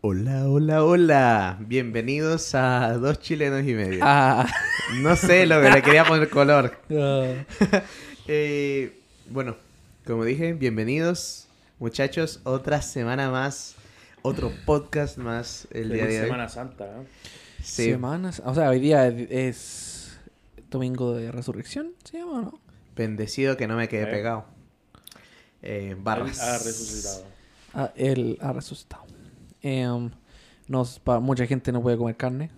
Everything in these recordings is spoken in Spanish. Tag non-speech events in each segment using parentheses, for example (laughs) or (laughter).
Hola, hola, hola. Bienvenidos a Dos Chilenos y Medio. Ah. No sé lo que le quería poner color. (laughs) (laughs) Eh, bueno, como dije, bienvenidos, muchachos. Otra semana más, otro podcast más el día de hoy. Semana Santa, ¿eh? Sí. Semanas. O sea, hoy día es, es domingo de resurrección, ¿se llama o no? Bendecido que no me quedé Eh. pegado. Eh, barras. Ha resucitado. Ah, él ha resucitado. Em, nos, pa- mucha gente no puede comer carne.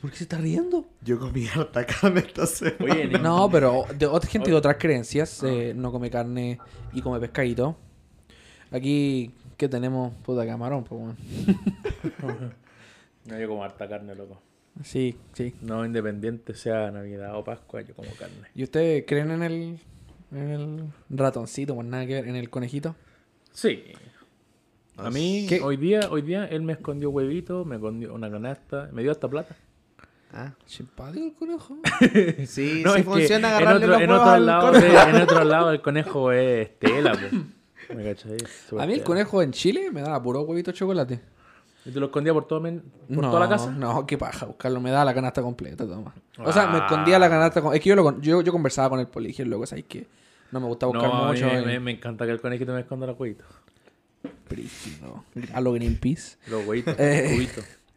¿Por qué se está riendo? Yo comí harta carne esta semana. Oye, ni- No, pero de otra gente de otras creencias eh, no come carne y come pescadito. Aquí, ¿qué tenemos? Puta camarón, pues (laughs) bueno. no, yo como harta carne, loco. Sí, sí. No independiente sea Navidad o Pascua, yo como carne. ¿Y ustedes creen en el, en el ratoncito? Pues nada que ver, en el conejito. Sí. A mí, ¿Qué? hoy día, hoy día, él me escondió huevito, me escondió una canasta, me dio hasta plata. Ah, Simpático el conejo. (laughs) sí, No, sí es que funciona en agarrarle otro, los en otro al lado, de- en otro lado el conejo es Estela, po. (laughs) ¿Me cachai? Súper A mí el tela. conejo en Chile me da puro huevito de chocolate. ¿Y te lo escondía por, todo, por no, toda la casa? No, qué paja, buscarlo. Me da la canasta completa, toma. O sea, me escondía la canasta. Es que yo, lo, yo, yo conversaba con el poli, dije, loco, ¿sabes qué? No me gusta buscar No, a mí mucho. me, y- me- encanta que el conejito me esconda los huevitos. Prígido. A lo Greenpeace. Los huevitos, (laughs) Eh.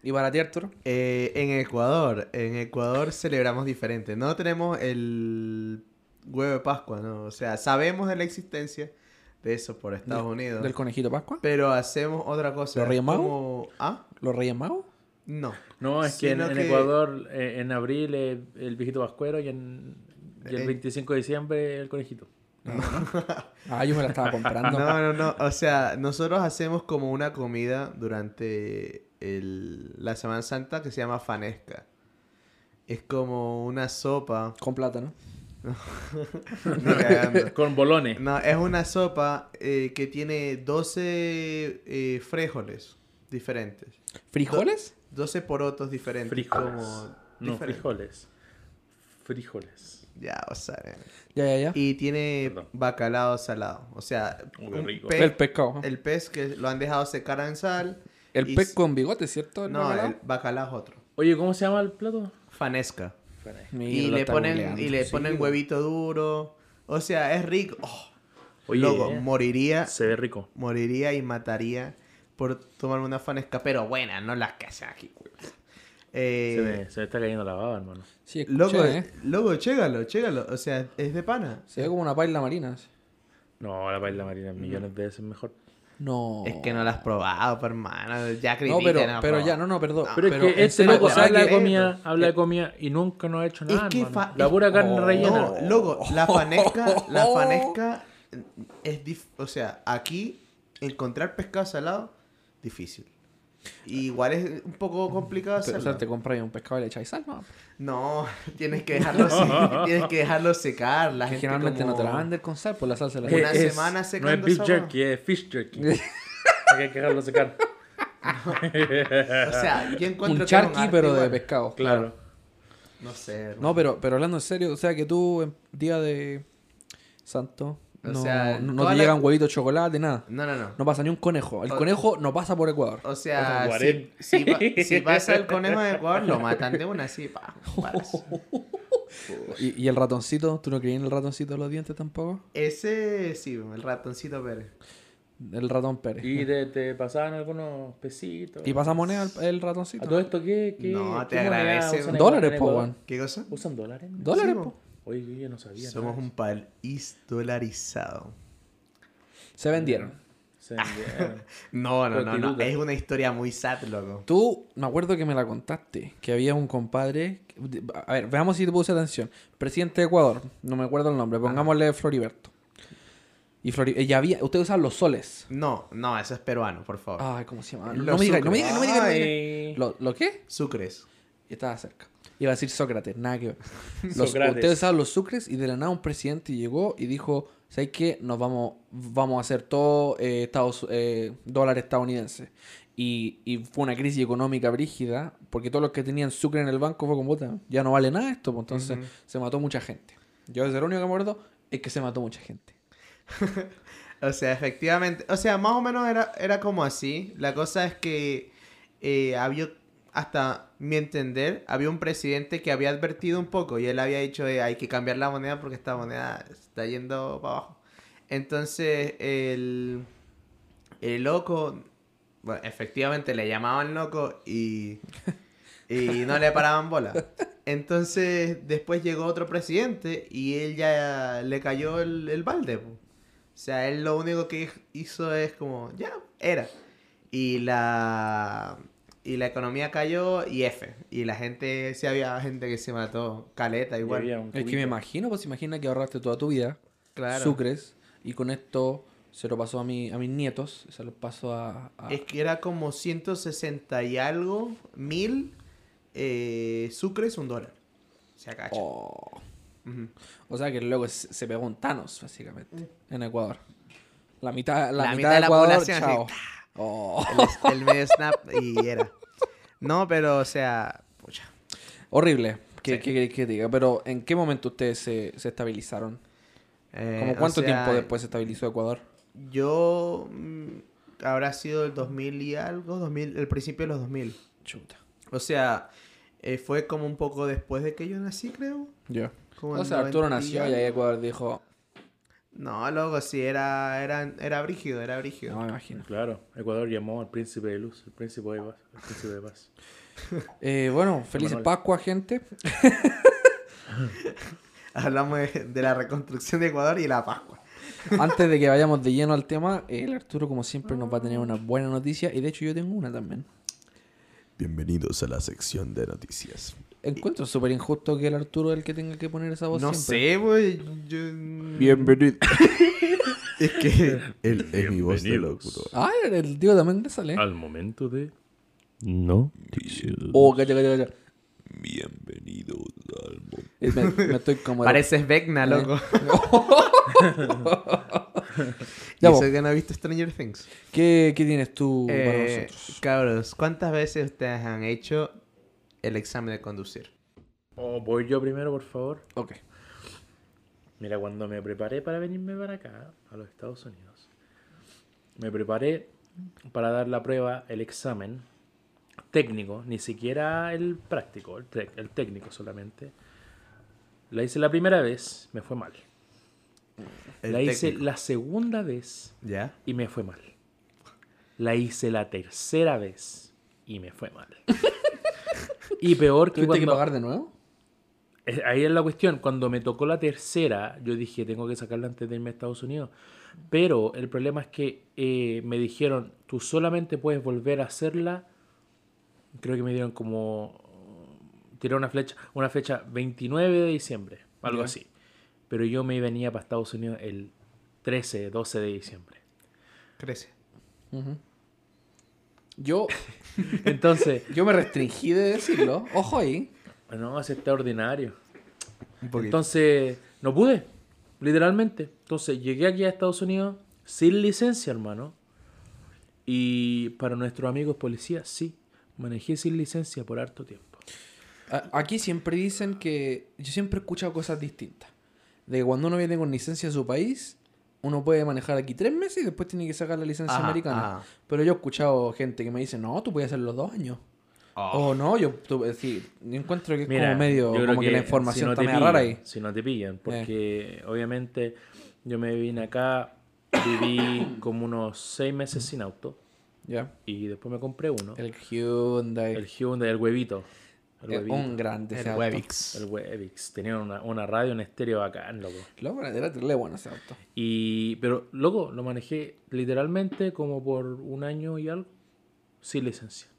¿Y para ti, Arturo? Eh, en Ecuador, en Ecuador celebramos diferente. No tenemos el huevo de Pascua, ¿no? O sea, sabemos de la existencia de eso por Estados Unidos. ¿Del conejito Pascua? Pero hacemos otra cosa. ¿Los Reyes como- ¿Ah? ¿Los Reyes Magos? No. No, es que en, en que- Ecuador, eh, en abril, eh, el viejito vascuero y, en, y el Eh. 25 de diciembre, el conejito. Ah, yo me la estaba comprando. (laughs) No, no, no. O sea, nosotros hacemos como una comida durante el- la Semana Santa que se llama fanesca. Es como una sopa. Con plátano. (laughs) Con bolones. No, es una sopa eh, que tiene 12 eh, frijoles diferentes. ¿Frijoles? 12 porotos diferentes. Frijoles. Como No, diferentes. frijoles. Frijoles. Ya, o sea. eh. Ya, ya, ya. Y tiene Perdón. bacalao salado. O sea, un rico. El pescado. El, el pez que lo han dejado secar en sal. y pez con bigote, ¿cierto? ¿El No, bacalao? el bacalao es otro. Oye, ¿cómo se llama el plato? Fanesca. Mira, y le ponen, y le Sí, ponen huevito duro. O sea, es rico. Oh, Oye, loco, eh, moriría, se ve rico. moriría y mataría por tomarme una fanesca, pero buena, no las que hacen aquí. Eh, Se me, se me está cayendo la baba, hermano. Sí, escuché, loco, ¿eh? loco, chégalo, chégalo. O sea, es de pana. Se ve como una paila marina. No, la paella marina millones de veces mejor. No. Es que no la has probado, pues, hermano. Ya No, pero, no, pero ya, no, no, perdón. No, Pero, es que este loco o sea habla de comida, habla de comida y nunca nos ha hecho nada, Es que fa- La es- pura carne Oh, rellena. No, loco, la (laughs) fanesca, la (laughs) fanesca es dif- o sea, aquí encontrar pescado salado difícil. Y igual es un poco complicado Pero, o hacerlo. sea, te compras un pescado y le echáis sal, ¿no? No, (laughs) tienes que dejarlo se- (laughs) tienes que dejarlo secar, la Que gente generalmente como- no te la venden con sal, por la salsa la Una Es- semana No secando es beef jerky, es fish jerky. (laughs) Hay que dejarlo secar. O sea, yo encuentro Un que charqui, arte pero de igual. pescado. Claro. No sé. hermano. No, pero, pero hablando en serio, o sea que tú, en día de santo, O no, sea, no, te la- llegan huevitos de chocolate, nada. No, no, no. No pasa ni un conejo. El O- conejo no pasa por Ecuador. O sea, si, Guarén. si, pa- si (laughs) pasa el conejo de Ecuador, lo matan de una así, pa. (laughs) paras. ¿Y, y el ratoncito? ¿Tú no creías en el ratoncito de los dientes tampoco? Ese, sí, el ratoncito Pérez. El ratón Pérez. Y te, te pasaban algunos pesitos. ¿Y pasa moneda el, el ¿A ratoncito? todo esto qué? qué No, te qué agradece. Dólares, po? ¿Qué cosa? ¿Usan dólares? ¿Dólares, Sí, po? Oye, yo no sabía. Somos nada. un país dolarizado. Se vendieron. Se vendieron. (laughs) No, no, no, no. Es una historia muy sad, loco. Tú, me acuerdo que me la contaste, que había un compadre... A ver, veamos si te puse atención. Presidente de Ecuador, no me acuerdo el nombre, pongámosle Floriberto. Y Flori... eh, ya había... Ustedes usan los soles. No, no, eso es peruano, por favor. Ay, ¿cómo se llama? No, me digas, no me digas, no me digas. no me digas. Ay. ¿Lo, ¿Lo qué? Sucres. Y estaba cerca. Iba a decir Sócrates, nada que ver. (laughs) Los, Sócrates. ustedes usaban los sucres y de la nada un presidente llegó y dijo, ¿sabes qué? Nos vamos, vamos a hacer todo eh, Estados, eh, dólar estadounidense. Y, y fue una crisis económica brígida, porque todos los que tenían sucre en el banco fue como, puta, ya no vale nada esto, pues entonces se mató mucha gente. Yo desde lo único que me acuerdo es que se mató mucha gente. (laughs) O sea, efectivamente. O sea, más o menos era, era como así. La cosa es que eh, había, hasta mi entender, había un presidente que había advertido un poco y él había dicho eh, hay que cambiar la moneda porque esta moneda está yendo para abajo. Entonces, el, el loco, efectivamente le llamaban loco y, y no le paraban bola. Entonces, después llegó otro presidente y él ya le cayó el, el balde. O sea, él lo único que hizo es como, ya, era. Y la, y la economía cayó y F. Y la gente, sí había gente que se mató, caleta igual. Es que me imagino, pues imagina que ahorraste toda tu vida, Claro. sucres, y con esto se lo pasó a, mi, a mis nietos, se lo pasó a... a- Es que era como 160 y algo mil eh, sucres, un dólar. Se acacha. Oh. O sea que luego se pegó un Thanos, básicamente, en Ecuador. La mitad, la La mitad, mitad de de la Ecuador, población, así, Oh. Medio snap y era. No, pero o sea, pucha. Horrible, que, Sí. que, que- que diga. Pero ¿en qué momento ustedes se, se estabilizaron? Eh, ¿Cómo o cuánto sea, tiempo después se estabilizó Ecuador? Yo mm, habrá sido el 2000 y algo, 2000, el principio de los 2000. Chuta. O sea, eh, fue como un poco después de que yo nací, creo. Yo. Como O sea, Arturo 90 nació y ahí Ecuador dijo, No, luego sí, era, era, era brígido, era brígido. no me imagino. Claro, Ecuador llamó al príncipe de luz, el príncipe de paz. El príncipe de paz. (laughs) Eh, bueno, felices Manuel. Pascua, gente. (laughs) Hablamos de, de la reconstrucción de Ecuador y la Pascua. (laughs) Antes de que vayamos de lleno al tema, el Arturo, como siempre, nos va a tener una buena noticia. Y de hecho, yo tengo una también. Bienvenidos a la sección de noticias. Encuentro súper injusto que el Arturo es el que tenga que poner esa voz No siempre. sé. Yo... Bienvenido. (laughs) Es que. Él es mi voz de locutor. Ah, el tío también le sale. Al momento de noticias. Oh, calla, calla, calla. Bienvenidos al mundo. Eh, Me, me estoy como... Pareces Vecna, loco. (laughs) (laughs) Ya, que no ha visto Stranger Things. ¿Qué, qué tienes tú para Eh, nosotros? cabros, ¿cuántas veces ustedes han hecho el examen de conducir? Oh, voy yo primero, por favor. Ok. Mira, cuando me preparé para venirme para acá, a los Estados Unidos, me preparé para dar la prueba, el examen técnico, ni siquiera el práctico, el, el técnico solamente. La hice la primera vez, me fue mal. El la hice la segunda vez ¿Ya? y me fue mal. La hice la tercera vez y me fue mal. (laughs) y peor que ¿Tuviste que cuando... pagar de nuevo? Eh, Ahí es la cuestión. Cuando me tocó la tercera, yo dije, tengo que sacarla antes de irme a Estados Unidos. Pero el problema es que eh, me dijeron, tú solamente puedes volver a hacerla. Creo que me dieron como. Tiré una flecha, una fecha 29 de diciembre, algo así. Pero yo me venía para Estados Unidos el 13, 12 de diciembre. Crece. Ujú. Yo, (laughs) Entonces, (laughs) yo me restringí de decirlo. Ojo ahí. no, es extraordinario. Entonces, no pude, literalmente. Entonces, llegué aquí a Estados Unidos sin licencia, hermano. Y para nuestros amigos policías, sí, manejé sin licencia por harto tiempo. Aquí siempre dicen que. Yo siempre he escuchado cosas distintas. De que cuando uno viene con licencia a su país, uno puede manejar aquí tres meses y después tiene que sacar la licencia Ajá, americana. ajá. Pero yo he escuchado gente que me dice, no, tú puedes hacer los dos años. Oh. O no, yo, tú, es decir, yo encuentro que es Mira, como medio, como que, la información si no está rara ahí. Si no te pillan, porque obviamente yo me vine acá, viví como unos seis meses sin auto Y después me compré uno. El Hyundai. El Hyundai, el huevito. El huevito. un grande El auto. Webix. El Webix. Tenía una, una radio en estéreo bacán, loco. Loco, era terrible bueno ese auto. Y, pero, loco, lo manejé literalmente como por un año y algo, sin licencia.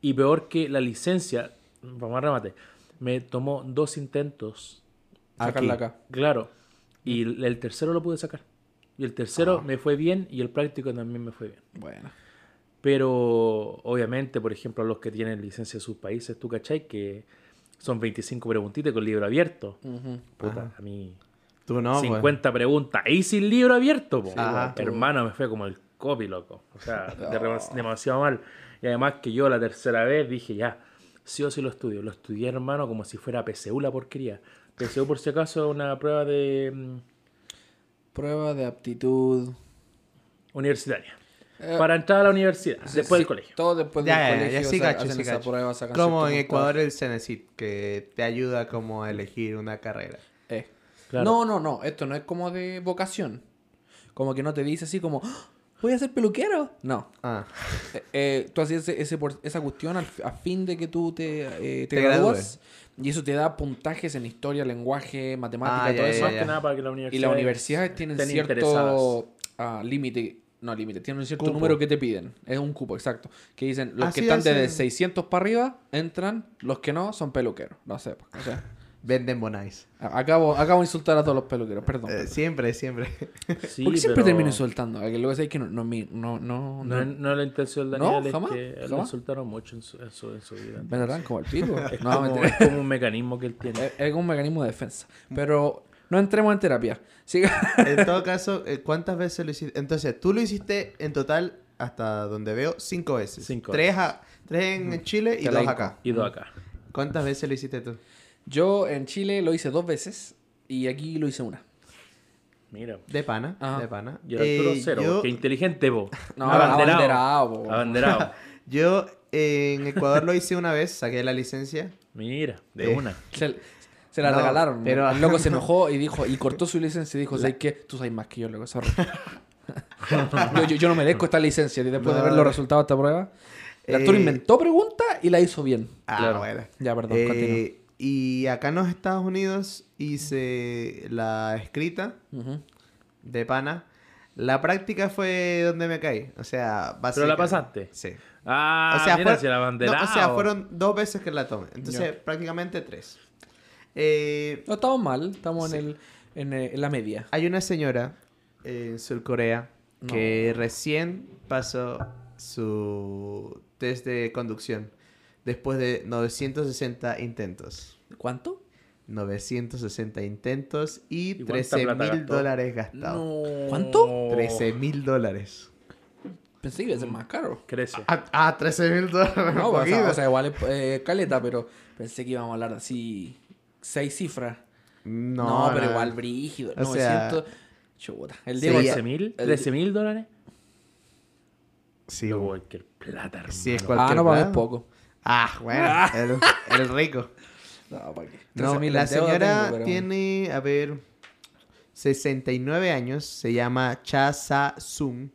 Y peor que la licencia, vamos a remate, me tomó dos intentos, Sacarla acá. claro, y el, el tercero lo pude sacar. Y el tercero me fue bien y el práctico también me fue bien. Bueno. Pero obviamente, por ejemplo, los que tienen licencia de sus países, tú cachai que son 25 preguntitas con libro abierto. Puta, a mí Tú no, pues. 50 preguntas y sin libro abierto, po. Ajá. Hermano, me fue como el copy, loco. O sea, (laughs) demasiado mal. Y además que yo la tercera vez dije, ya, sí o sí lo estudio. Lo estudié, hermano, como si fuera PSU la porquería. PSU, por si acaso, es una prueba de mm, Prueba de aptitud. universitaria. Eh, Para entrar a la universidad, después Sí, del colegio. Todo después Ya, del ya, colegio. ya, sí o sea, cacho, hacen sí esa prueba, sacan Como en Ecuador el Cenecit, que te ayuda como a elegir una carrera. Eh. Claro. No, no, no. Esto no es como de vocación. Como que no te dice así como, "Ah, voy a ser peluquero. No. Ah, Eh, eh, tú hacías ese, ese por- esa cuestión al, a fin de que tú te, eh, te, Te gradúas. Y eso te da puntajes en historia, lenguaje, matemática, Ah, todo ya, eso. Más que nada para que la universidad Y las universidades tienen cierto ah, límite. No, límite. Tienen un cierto Cupo. número que te piden. Es un cupo, exacto. Que dicen, los que están desde hacen- 600 para arriba entran, los que no son peluqueros. No sé. pues, O sea, venden bonais. acabo, acabo de insultar a todos los peluqueros, perdón. Eh, siempre, siempre. Sí, Porque siempre pero termino insultando. Que luego sé que no, no, mi- no, no, No, no, no es la intención de No, Daniel, jamás, es que lo jamás. insultaron mucho en su, en su, en su vida. me darán como el pico. (laughs) Es, No, como, es como un mecanismo que él (laughs) tiene. es, es un mecanismo de defensa. Pero no entremos en terapia. Siga. En todo caso, eh, ¿cuántas veces lo hiciste? Entonces, tú lo hiciste en total, hasta donde veo, cinco veces. Cinco. Tres, a- tres en Chile y dos acá. Y dos acá. ¿Cuántas veces lo hiciste tú? Yo en Chile lo hice dos veces y aquí lo hice una. Mira. De pana, Ajá. de pana. Y el Arturo Eh, cero. yo, Qué inteligente, vos. (laughs) No, abanderado, po. Abanderado. (laughs) yo en Ecuador lo hice una vez, saqué la licencia. Mira, de Eh. una. Se, se la No, regalaron. pero- el loco se enojó y (laughs) dijo, y cortó su licencia y dijo, ¿sabes qué? Tú sabes más que yo, loco, sorry. yo, yo, yo no merezco esta licencia. Y después de ver los resultados de esta prueba, el Arturo Eh, inventó preguntas y la hizo bien. Ah, Claro. bueno. Ya, perdón, Eh, continúa. Y acá en los Estados Unidos hice la escrita de pana. La práctica fue donde me caí. O sea, ¿Pero básicamente. la pasaste? Sí. Ah, o sea, mira, fue- si el abanderado. no, o sea, fueron dos veces que la tomé. Entonces, prácticamente tres. Eh, No estamos mal, estamos Sí. en, el, en, eh, en la media. hay una señora en Surcorea que recién pasó su test de conducción después de 960 intentos. ¿Cuánto? 960 intentos y ¿Y cuánta 13 plata mil dólares gastados. No. ¿Cuánto? 13 mil dólares. Pensé que iba a ser más caro. Crece. Ah, ah, 13 mil dólares. No, o sea, o sea, igual es eh, caleta, pero pensé que íbamos a hablar así, seis cifras. no, No, pero no. igual brígido. O sea, 900. Chuta. El Diego. ya. ¿13 mil? el- ¿13 mil dólares? Sí, cualquier plata, hermano. Sí, es Ah, cualquier no pagues plata. poco. Ah, (laughs) bueno, el, el rico. No, ¿para qué? No, 13.000 la señora tengo, pero- tiene, a ver, 69 años, se llama Cha Sa Sum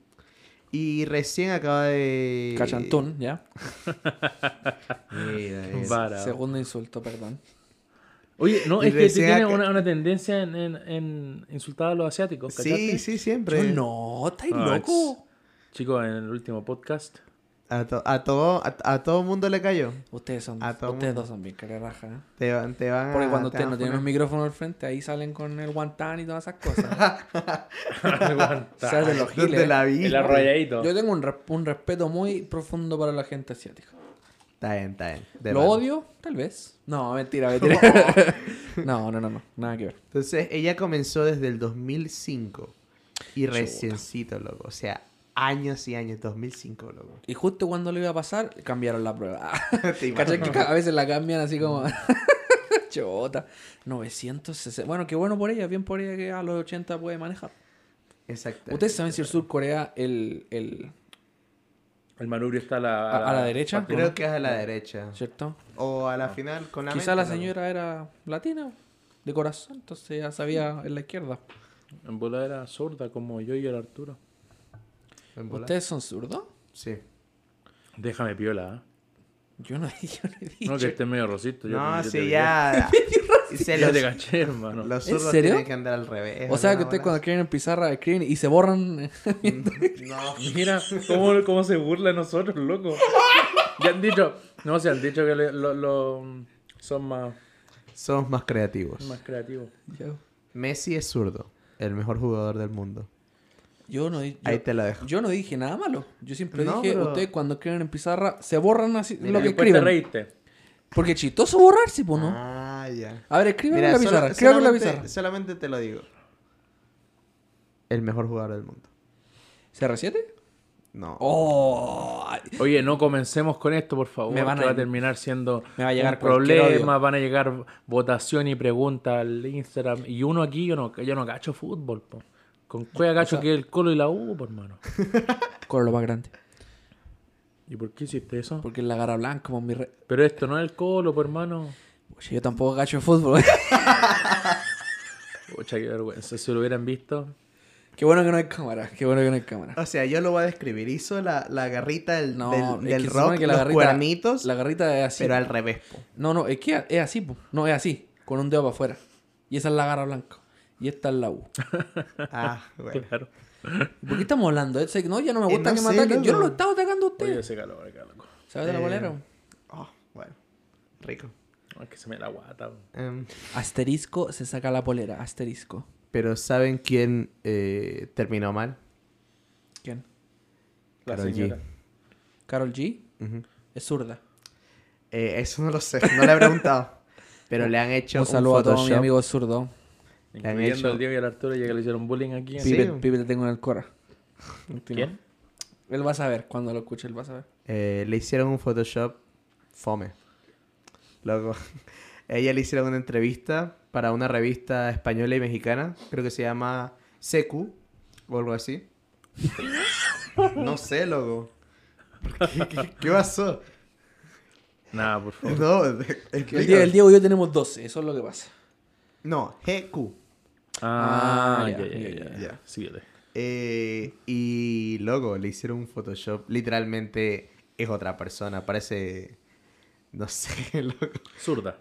y recién acaba de... Cachantún, ya. Mira, (laughs) es- Vara. Segundo insulto, perdón. Oye, no, Y es que tú recién tienes acá- una, una tendencia en, en, en insultar a los asiáticos, Sí, ¿cachaste? sí, siempre. Yo no, estáis Ah, loco. Chicos, en el último podcast. A, to- a todo, a, a todo mundo le cayó. Ustedes son, A todo ustedes mundo. dos son bien careraja, ¿eh? Te, van- te van. Porque cuando te ustedes no a tienen un poner- micrófono al frente, ahí salen con el guantán y todas esas cosas. (laughs) Aguanta. Salen los ¿Dónde giles. la vi? el arrolladito. Yo tengo un, un respeto muy profundo para la gente asiática. Está bien, está bien. de ¿Lo odio? Tal vez. No, mentira, (laughs) mentira. (laughs) no, no, no, no. Nada que ver. Entonces, ella comenzó desde el 2005 y reciencito, loco. O sea, años y años, 2005, loco. Y justo cuando le iba a pasar, cambiaron la prueba. (laughs) Te ¿Cachai imaginas. que a veces la cambian así como... (laughs) Chota. 960. Bueno, qué bueno por ella. Bien por ella que a los 80 puede manejar. Exacto. ¿Ustedes saben si el Sur Corea, el, el... El manubrio está a la, ¿A- a la derecha? parte- Creo que es a la derecha. ¿Cierto? O a la final con la Quizá mente, la señora era latina, de corazón, entonces ya sabía en la izquierda. En bola era sorda como yo y el Arturo. ¿Ustedes son zurdos? Sí. Déjame piola, ¿eh? Yo no, (laughs) yo no he dicho. No, que esté medio rosito. yo- No, sí, ya. (laughs) Y se los, te caché, hermano. los ¿En zurdos serio? tienen que andar al revés. O sea que ustedes cuando escriben en pizarra escriben y se borran. No. Mira cómo, cómo se burla de nosotros, loco. Ya han dicho, no, se han dicho que le- lo, lo- son más, Somos más creativos. más creativos. yo, Messi es zurdo. El mejor jugador del mundo. Yo no, yo, Ahí te la dejo. yo no dije nada malo. Yo siempre No, dije, pero- ustedes cuando escriben en pizarra se borran así Mira, lo que Después te escriben. reíste. Porque es chistoso borrarse, pues no. Ah, ya. A ver, escriban Mira, en la pizarra. Escriban en la solamente- pizarra. Solamente te lo digo. el mejor jugador del mundo. ¿CR7? No. ¡Oh! Oye, no comencemos con esto, por favor. Me van que a- va a terminar siendo me va a llegar un cualquier problema. odio. Van a llegar votación y preguntas al Instagram. Y uno aquí, yo no, yo no cacho fútbol. Po. Con cueva cacho sea- que el Colo y la U, por hermano. (laughs) Con lo más grande. ¿Y por qué hiciste eso? Porque es la gara blanca, como mi re... Pero esto no es el Colo, por hermano. Oye, yo tampoco gacho de fútbol. (laughs) Pucha, qué vergüenza. Si lo hubieran visto. Qué bueno que no hay cámara. Qué bueno que no hay cámara. O sea, yo lo voy a describir. Hizo la, la garrita del, No, del, es del rock, que la los garrita, cuernitos, la garrita es así. pero al revés. po. No, no, es que es así, po. No, es así. Con un dedo para afuera. Y esa es la garra blanca. Y esta es la U. (laughs) Ah, bueno. Claro. ¿Y ¿Por qué estamos hablando? No, ya no me Eh, gusta no que me ataquen. Yo no lo estaba atacando a Oye, usted. ese calor acá, loco. ¿Sabes de la Eh, bolera? Oh, bueno. Rico. No, es que se me la guata. Em, Asterisco se saca la polera. Asterisco. pero ¿saben quién eh, terminó mal? ¿Quién? La Karol G. señora. ¿Carol G? Es zurda. Eh, eso no lo sé, no le he preguntado. (laughs) Pero le han hecho Un un, saludo a todos mis amigos zurdos. Incluyendo al Diego y al Arturo, ya que le hicieron bullying aquí. Sí. Pipe, Pipe te tengo en el cora. ¿Quién? Él va a saber. Cuando lo escuche, él va a saber. Eh, le hicieron un Photoshop fome. Loco. (laughs) Ella le hicieron una entrevista para una revista española y mexicana. Creo que se llama CQ o algo así. No sé, loco. ¿Por ¿Qué, qué, qué pasó? Nada, por favor. No, El, explica. Diego, el Diego y yo tenemos 12. Eso es lo que pasa. No, GQ. Ah, Ah, ya, ya, ya. Síguele. Eh, y luego le hicieron un Photoshop. Literalmente es otra persona. Parece. No sé, (laughs) loco. Zurda.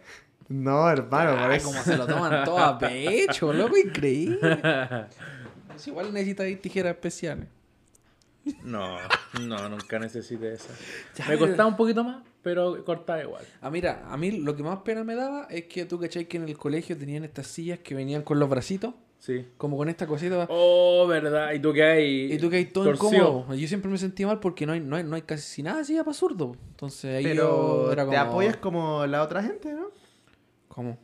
No, hermano, Ay, parece. como se lo toman todo a pecho, (laughs) loco, increíble. (laughs) Es igual necesitáis tijeras especiales. No, no, nunca necesité esa. Ya, Me costaba un poquito más, pero cortaba igual. Ah, mira, a mí lo que más pena me daba es que tú cachai que en el colegio tenían estas sillas que venían con los bracitos, Sí. como con esta cosita. Oh, verdad. ¿Y tú qué hay? Y tú que hay todo incómodo. Yo siempre me sentí mal porque no hay, no hay, no hay casi nada así para zurdo. Entonces ahí Pero yo era como... te apoyas como la otra gente, ¿no? ¿Cómo?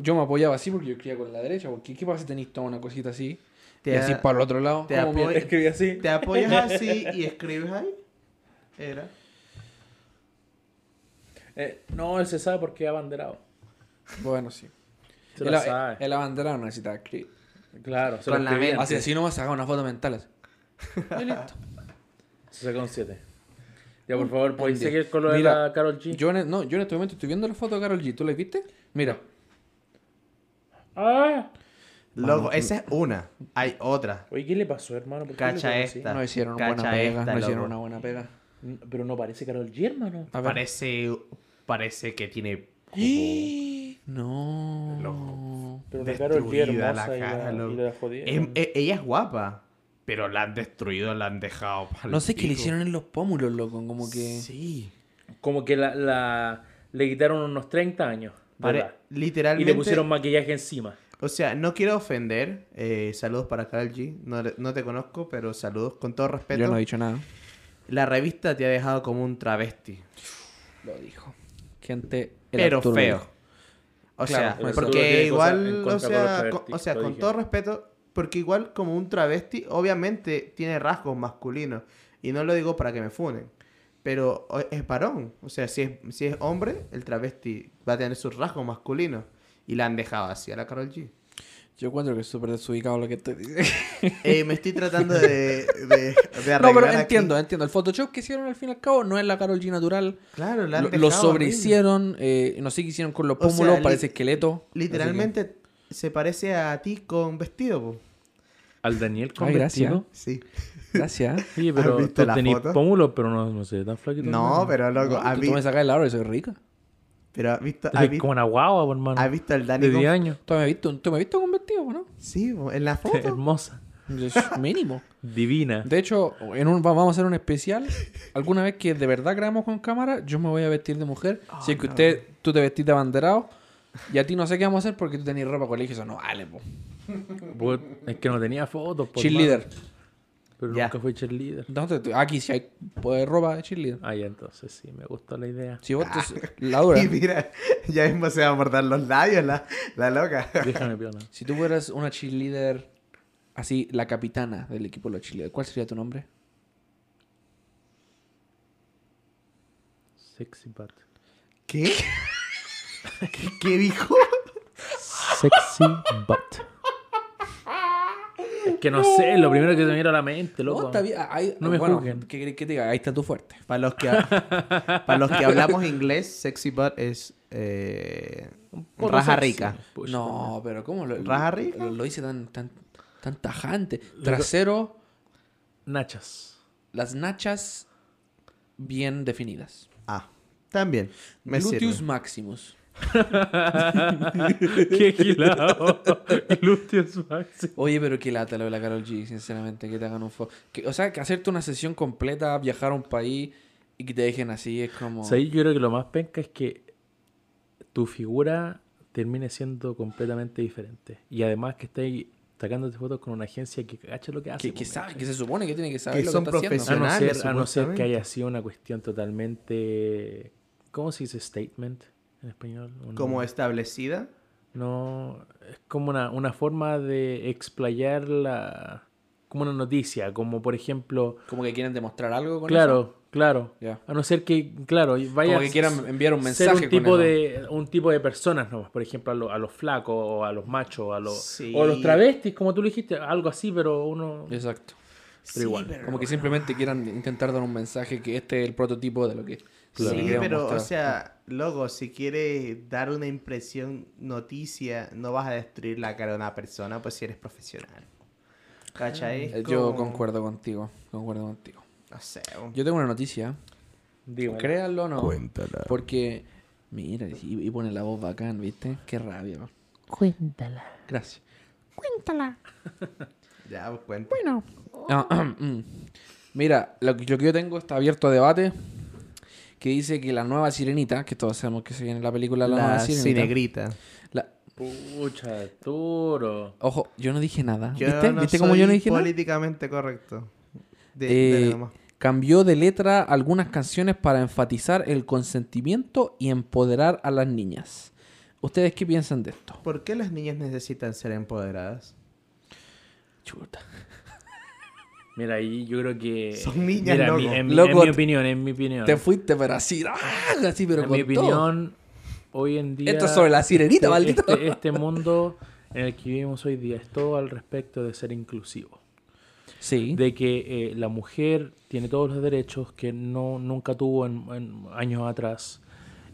Yo me apoyaba así porque yo escribía con la derecha. Porque ¿qué pasa si tenéis toda una cosita así? Te y así a- para el otro lado. te ¿Cómo apoy- mierda? Escribí así. Te apoyas (laughs) así y escribes ahí. Era. Eh, no, él se sabe porque es abanderado. Bueno, sí. Se el, lo sabe. el abanderado no necesita escribir. Claro, se Con lo la escribí mente. Así, así nomás sacaba una foto mental. Así. Y listo. (laughs) Se sacó un 7. Ya, por favor, ¿podéis seguir con lo de Mira, la Carol G? Yo en, no, yo en este momento estoy viendo la foto de Carol G. ¿Tú la viste? Mira. Ah. Loco, esa es una. Hay otra. Oye, ¿qué le pasó, hermano? ¿Por qué le Cacha esta. No hicieron una Cacha buena pega. no hicieron una buena pega. Pero no parece Carol G, hermano. Parece. Parece que tiene. como No. Loco. Pero destruida la y, cara, la, y la. Em- e- ella es guapa. Pero la han destruido, la han dejado. pa'l No sé qué le hicieron en los pómulos, loco. Como que. Sí. Como que la, la- le quitaron unos 30 años. Y le pusieron maquillaje encima. O sea, no quiero ofender. eh, saludos para Carl G. No, no te conozco, pero saludos con todo respeto. Yo no he dicho nada. La revista te ha dejado como un travesti. Lo dijo. Gente. el pero Arturo feo. dijo. O Claro, sea, porque igual, o sea, con, o sea, con todo respeto, porque igual como un travesti, obviamente tiene rasgos masculinos. Y no lo digo para que me funen. Pero es varón. O sea, si es, si es hombre, el travesti va a tener sus rasgos masculinos. Y la han dejado así a la Carol G. Yo encuentro que es súper desubicado lo que estoy diciendo. Eh, me estoy tratando de, de, de (laughs) No, pero arreglar aquí. entiendo, entiendo. El Photoshop que hicieron al fin y al cabo no es la Carol G natural. Claro, la han Lo, lo sobrehicieron. eh, no sé qué hicieron con los O sea, pómulos. parece esqueleto. Literalmente se parece a ti con vestido, po. Al Daniel con Ay, gracias. vestido. Sí. Así que, Gracias. (laughs) Oye, pero ¿Has visto tú la tenés foto? pómulos, pero no, no sé, tan flaquito. No, pero loco, No, ¿has tú vi- me sacas el hora y soy rica. pero has visto, has como una guagua, por hermano. has visto al Dani De con- 10 años. ¿Tú me has visto, tú me has visto no? Sí, en la (laughs) foto. Hermosa. Es mínimo. Divina. De hecho, en un, va- vamos a hacer un especial. Alguna vez que de verdad grabamos con cámara, yo me voy a vestir de mujer. si es que no. usted, tú te vestís de abanderado. Y a ti no sé qué vamos a hacer porque tú tenés ropa colegio. Eso no vale, po. Es que no tenía fotos. Cheerleader. hermano. Pero Ya. nunca fui cheerleader. ¿Dónde te- Aquí sí hay pues, ropa de cheerleader. Ah, ya, entonces sí, me gustó la idea. Si vos te- la dura. (laughs) Y mira, ya mismo se va a morder los labios la, la loca. (laughs) Déjame piola. Si tú fueras una cheerleader así la capitana del equipo de los Chile, ¿cuál sería tu nombre? Sexy butt. ¿Qué? (laughs) ¿Qué, qué dijo? Sexy butt. Es que no sé, lo primero que se me viene a la mente, loco. No, está bien. Ahí, No me bueno, juzguen. ¿qué que te diga? Ahí está tu fuerte. Para los que, (laughs) para los que hablamos inglés, sexy butt es eh, raja sexy. rica. Push, no, pero ¿cómo lo, ¿Raja rica? lo, lo hice tan, tan, tan tajante? Trasero, Nachas. las nachas bien definidas. Ah, también. Me Gluteus sirve. maximus. (laughs) Qué gilado. Gluteus máximo. Oye, pero qué lata lo de la Carol G, sinceramente, que te hagan un que- o sea, que hacerte una sesión completa, viajar a un país y que te dejen así es como... O sea, yo creo que lo más penca es que tu figura termine siendo completamente diferente. Y además que estés sacándote fotos con una agencia que cacha lo que hace. que, que sabe, que se supone que tiene que saber Que lo son que está haciendo. A no, ser, a no ser que haya sido una cuestión totalmente... ¿Cómo se dice statement en español? Un- Como establecida. No, es como una, una forma de explayar la... Como una noticia, como por ejemplo... Como que quieren demostrar algo con Claro, eso. claro. A no ser que, claro, vaya Como que quieran enviar un ser mensaje un tipo con de un tipo de personas nomás, por ejemplo, a, lo- a los flacos o a los machos, a los Sí. o a los travestis, como tú lo dijiste, algo así, pero uno Exacto. Pero igual. Como que simplemente quieran intentar dar un mensaje que este es el prototipo de lo que... Claro. Sí, pero, mostrar. o sea, luego, si quieres dar una impresión noticia, no vas a destruir la cara de una persona, pues si eres profesional. ¿Cachai? Eh, Yo concuerdo contigo, concuerdo contigo. No sé. un- Yo tengo una noticia, dígame. créanlo o no, Cuéntala. porque, mira, y, y pone la voz bacán, ¿viste? Qué rabia. man. Cuéntala. Gracias. Cuéntala. (laughs) Ya, pues cuenta. Bueno, Ah, (clears throat) mm. Mira, lo que, lo que yo tengo está abierto a debate, que dice que la nueva sirenita, que todos sabemos que se viene en la película La, nueva La sirenita. cinegrita. la- Pucha, duro. ojo, yo no dije nada. Yo ¿Viste? no ¿Viste cómo yo no dije nada? políticamente correcto. De, Eh, cambió de letra algunas canciones para enfatizar el consentimiento y empoderar a las niñas. ¿Ustedes qué piensan de esto? ¿Por qué las niñas necesitan ser empoderadas? Chuta. Mira, ahí yo creo que Son niñas, Mira, en mi- loco. en, mi, Loco, en mi te- opinión, en mi opinión. Te fuiste, pero así, ¡ah! así, pero en con mi todo. opinión, hoy en día Esto es sobre la sirenita, este, maldito. Este, este mundo en el que vivimos hoy día es todo al respecto de ser inclusivo. Sí. de que eh, la mujer tiene todos los derechos que no nunca tuvo en, en años atrás.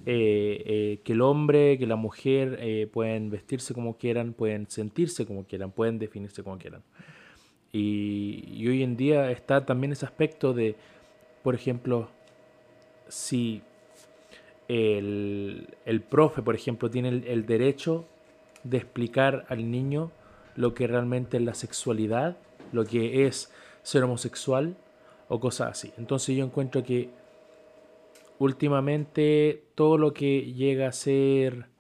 Eh, eh, que el hombre, que la mujer eh, pueden vestirse como quieran, pueden sentirse como quieran, pueden definirse como quieran. Y, hoy en día está también ese aspecto de, por ejemplo, si el, el profe, por ejemplo, tiene el, el derecho de explicar al niño lo que realmente es la sexualidad, lo que es ser homosexual o cosas así. Entonces yo encuentro que últimamente todo lo que llega a ser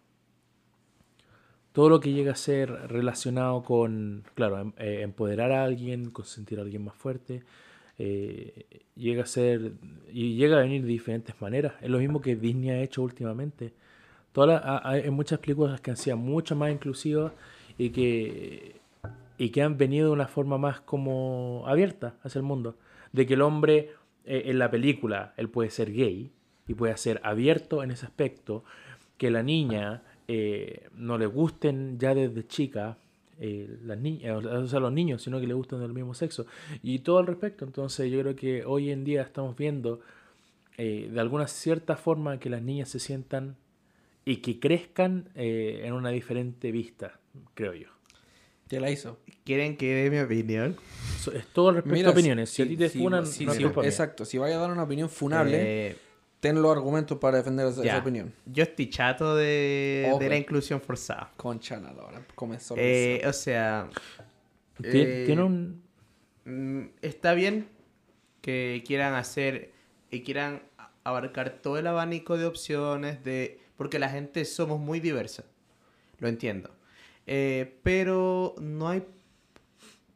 todo lo que llega a ser relacionado con, claro, em- eh, empoderar a alguien, consentir a alguien más fuerte, eh, llega a ser y llega a venir de diferentes maneras. Es lo mismo que Disney ha hecho últimamente. Todas hay muchas películas que han sido mucho más inclusivas y que, y que han venido de una forma más como abierta hacia el mundo. De que el hombre eh, en la película, él puede ser gay y puede ser abierto en ese aspecto, que la niña eh, no le gusten ya desde chica eh, las niñas, o sea, los niños, sino que le gustan del mismo sexo. Y todo al respecto. Entonces yo creo que hoy en día estamos viendo eh, de alguna cierta forma que las niñas se sientan y que crezcan eh, en una diferente vista, creo yo. Te la hizo. ¿Quieren que dé mi opinión? So- es todo al respecto a opiniones. Si, a ti te si- funan, si- no es si- culpa mía. Exacto. Si vaya a dar una opinión funable, Eh, ten los argumentos para defender esa, opinión. Yo estoy chato de, de la inclusión forzada. Concha la lora. Comenzó. Eh, o sea, Tien- eh, Tiene un... mm, está bien que quieran hacer y quieran abarcar todo el abanico de opciones de porque la gente somos muy diversa lo entiendo Eh, pero no hay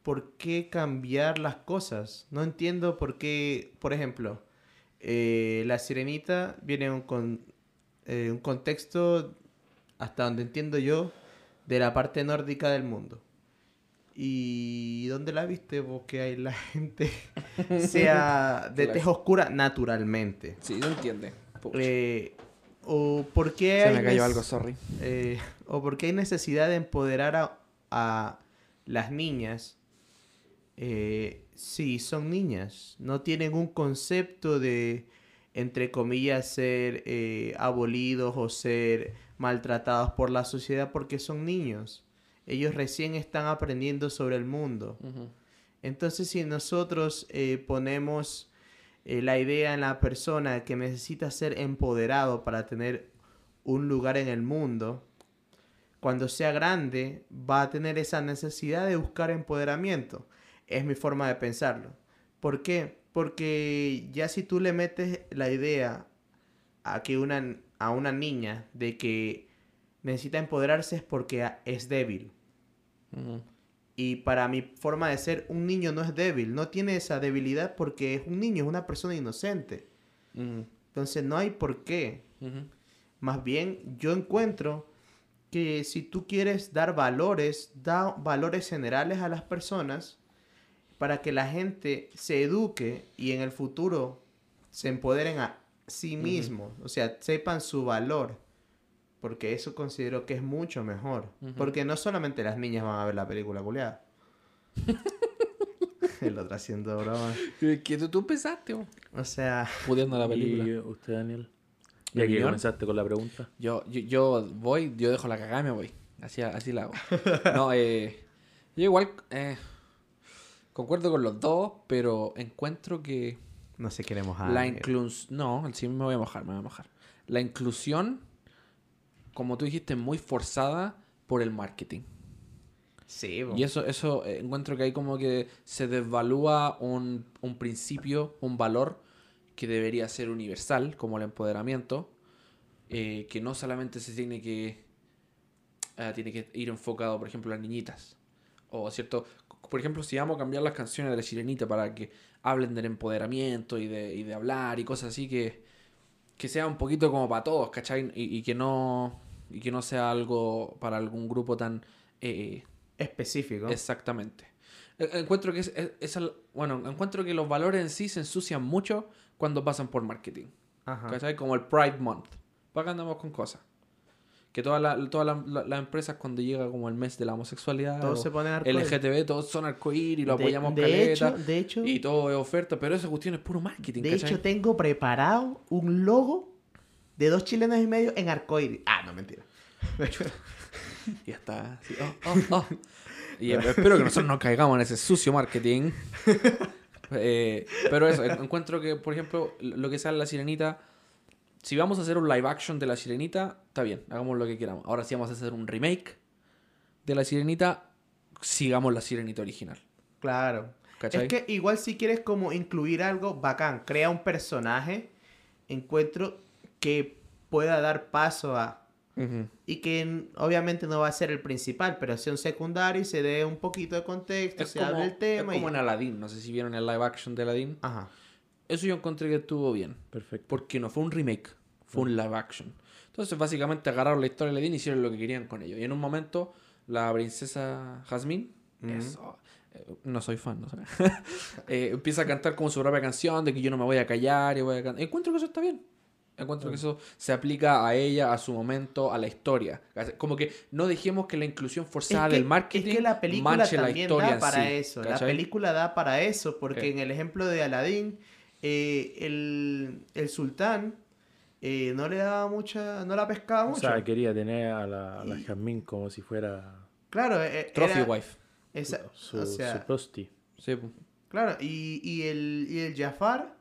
por qué cambiar las cosas no entiendo por qué por ejemplo eh, la sirenita viene en un, con- eh, un contexto hasta donde entiendo yo de la parte nórdica del mundo ¿Y dónde la viste vos que hay la gente (laughs) sea (laughs) de tez oscura naturalmente? Sí, no entiende. Eh, ¿O por qué Se hay me cayó nes- algo, sorry. eh, o por qué hay necesidad de empoderar a, a las niñas eh, si son niñas? No tienen un concepto de, entre comillas, ser eh, abolidos o ser maltratados por la sociedad porque son niños. Ellos recién están aprendiendo sobre el mundo. Entonces, si nosotros eh, ponemos eh, la idea en la persona que necesita ser empoderado para tener un lugar en el mundo, cuando sea grande va a tener esa necesidad de buscar empoderamiento. Es mi forma de pensarlo. ¿Por qué? Porque ya si tú le metes la idea a que una, a una niña de que necesita empoderarse es porque es débil. Y para mi forma de ser, un niño no es débil, no tiene esa debilidad porque es un niño, es una persona inocente. Entonces no hay por qué. Más bien, yo encuentro que si tú quieres dar valores, da valores generales a las personas para que la gente se eduque y en el futuro se empoderen a sí mismos, o sea, sepan su valor. Porque eso considero que es mucho mejor. Ujú. Porque no solamente las niñas van a ver la película culiada. (laughs) El otro haciendo bromas. ¿Qué tú, tú pensaste? bo? O sea, Pudiendo la película. ¿Y usted, Daniel? ¿Mi Ya que opinión? comenzaste con la pregunta. Yo, yo, yo voy, yo dejo la cagada y me voy. Así, así la hago. (laughs) No, eh, yo igual eh, concuerdo con los dos, pero encuentro que no se quiere mojar. la inclusión... No, sí me voy a mojar, me voy a mojar. La inclusión, como tú dijiste, es muy forzada por el marketing. Sí, bo. Y eso, eso eh, encuentro que hay como que se desvalúa un, un principio, un valor que debería ser universal, como el empoderamiento, eh, que no solamente se tiene que, ah, tiene que ir enfocado, por ejemplo, a las niñitas. O, ¿cierto? Por ejemplo, si vamos a cambiar las canciones de la sirenita para que hablen del empoderamiento y de, y de hablar y cosas así, que, que sea un poquito como para todos, ¿cachai? Y, y que no y que no sea algo para algún grupo tan... eh, Específico. Exactamente. E- Encuentro que es, es- es el- bueno, encuentro que los valores en sí se ensucian mucho cuando pasan por marketing. Ajá. ¿Cachai? Como el Pride Month. ¿Para andamos con cosas? Que todas las las- las empresas cuando llega como el mes de la homosexualidad Todos se ponen. LGTB, todos son arcoíris y lo De- apoyamos de caleta. hecho- de hecho- y todo es oferta, pero esa cuestión es puro marketing, De ¿cachai? hecho, tengo preparado un logo de dos chilenos y medio en arcoíris. Ah, no, mentira. (laughs) Y está así, oh, oh, oh. Y eh, espero que nosotros no caigamos en ese sucio marketing. (laughs) Eh, pero eso, en- encuentro que, por ejemplo, lo que sea la sirenita, si vamos a hacer un live action de la sirenita, está bien, hagamos lo que queramos. Ahora, si vamos a hacer un remake de la sirenita, sigamos la sirenita original. Claro. ¿Cachai? Es que igual si quieres como incluir algo bacán, crea un personaje, encuentro que pueda dar paso a... Y que obviamente no va a ser el principal, pero sea un secundario y se dé un poquito de contexto, Es se como, hable el tema. es como y... en Aladdin, no sé si vieron el live action de Aladdin. Ajá. Eso yo encontré que estuvo bien. Perfecto. Porque no fue un remake, fue un live action. Entonces, básicamente agarraron la historia de Aladdin y hicieron lo que querían con ello. Y en un momento, la princesa Jasmine, Ujú. eso, eh, no soy fan, no sé, (laughs) eh, empieza a cantar como su propia canción de que yo no me voy a callar y voy a cantar. Encuentro que eso está bien. Encuentro que eso se aplica a ella, a su momento, a la historia. Como que no dejemos que la inclusión forzada Es que, del marketing es que la película manche la historia da para sí, eso. La película da para eso, porque en el ejemplo de Aladdin, eh, el, el sultán eh, no le daba mucha, no la pescaba O mucho. sea, quería tener a la, a la Jasmine como si fuera claro, eh, eh, Trophy era- wife. esa- su, o su sea, prosti. Sí, pu. claro, y, y el, y el Jafar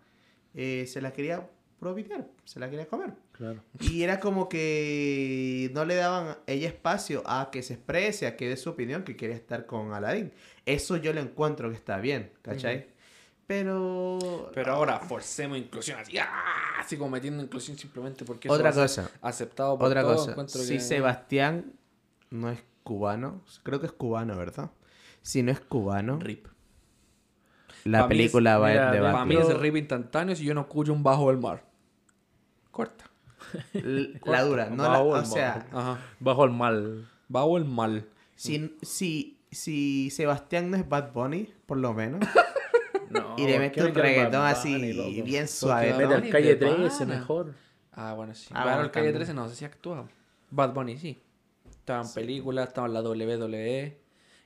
eh, se la quería propitar, se la quería comer. Claro. Y era como que no le daban ella espacio a que se exprese, a que dé su opinión, que quiere estar con Aladdin. Eso yo lo encuentro que está bien, ¿cachai? Pero... Pero ahora forcemos inclusión así, ¡ah! así como metiendo inclusión simplemente porque eso Otra cosa. aceptado por Otra cosa. Si que- Sebastián no es cubano, creo que es cubano, ¿verdad? Si no es cubano, Rip. la Pa' es- película va mira, a de- Para mí es el rip instantáneo si yo no escucho un bajo del mar. Corta. L- (laughs) La dura, no la- Bajo o el sea, Ajá. Bajo el mal. Bajo el mal. si, si si Sebastián no es Bad Bunny, por lo menos, (laughs) No, y le mete ¿qué un reggaetón Bad así Bunny, loco? bien suave. Mete al calle de 13 pana. mejor. Ah, bueno, sí. Ah, bueno, el Calle también. 13 no sé si actuaba. Bad Bunny sí. Estaba en películas, estaba en la WWE.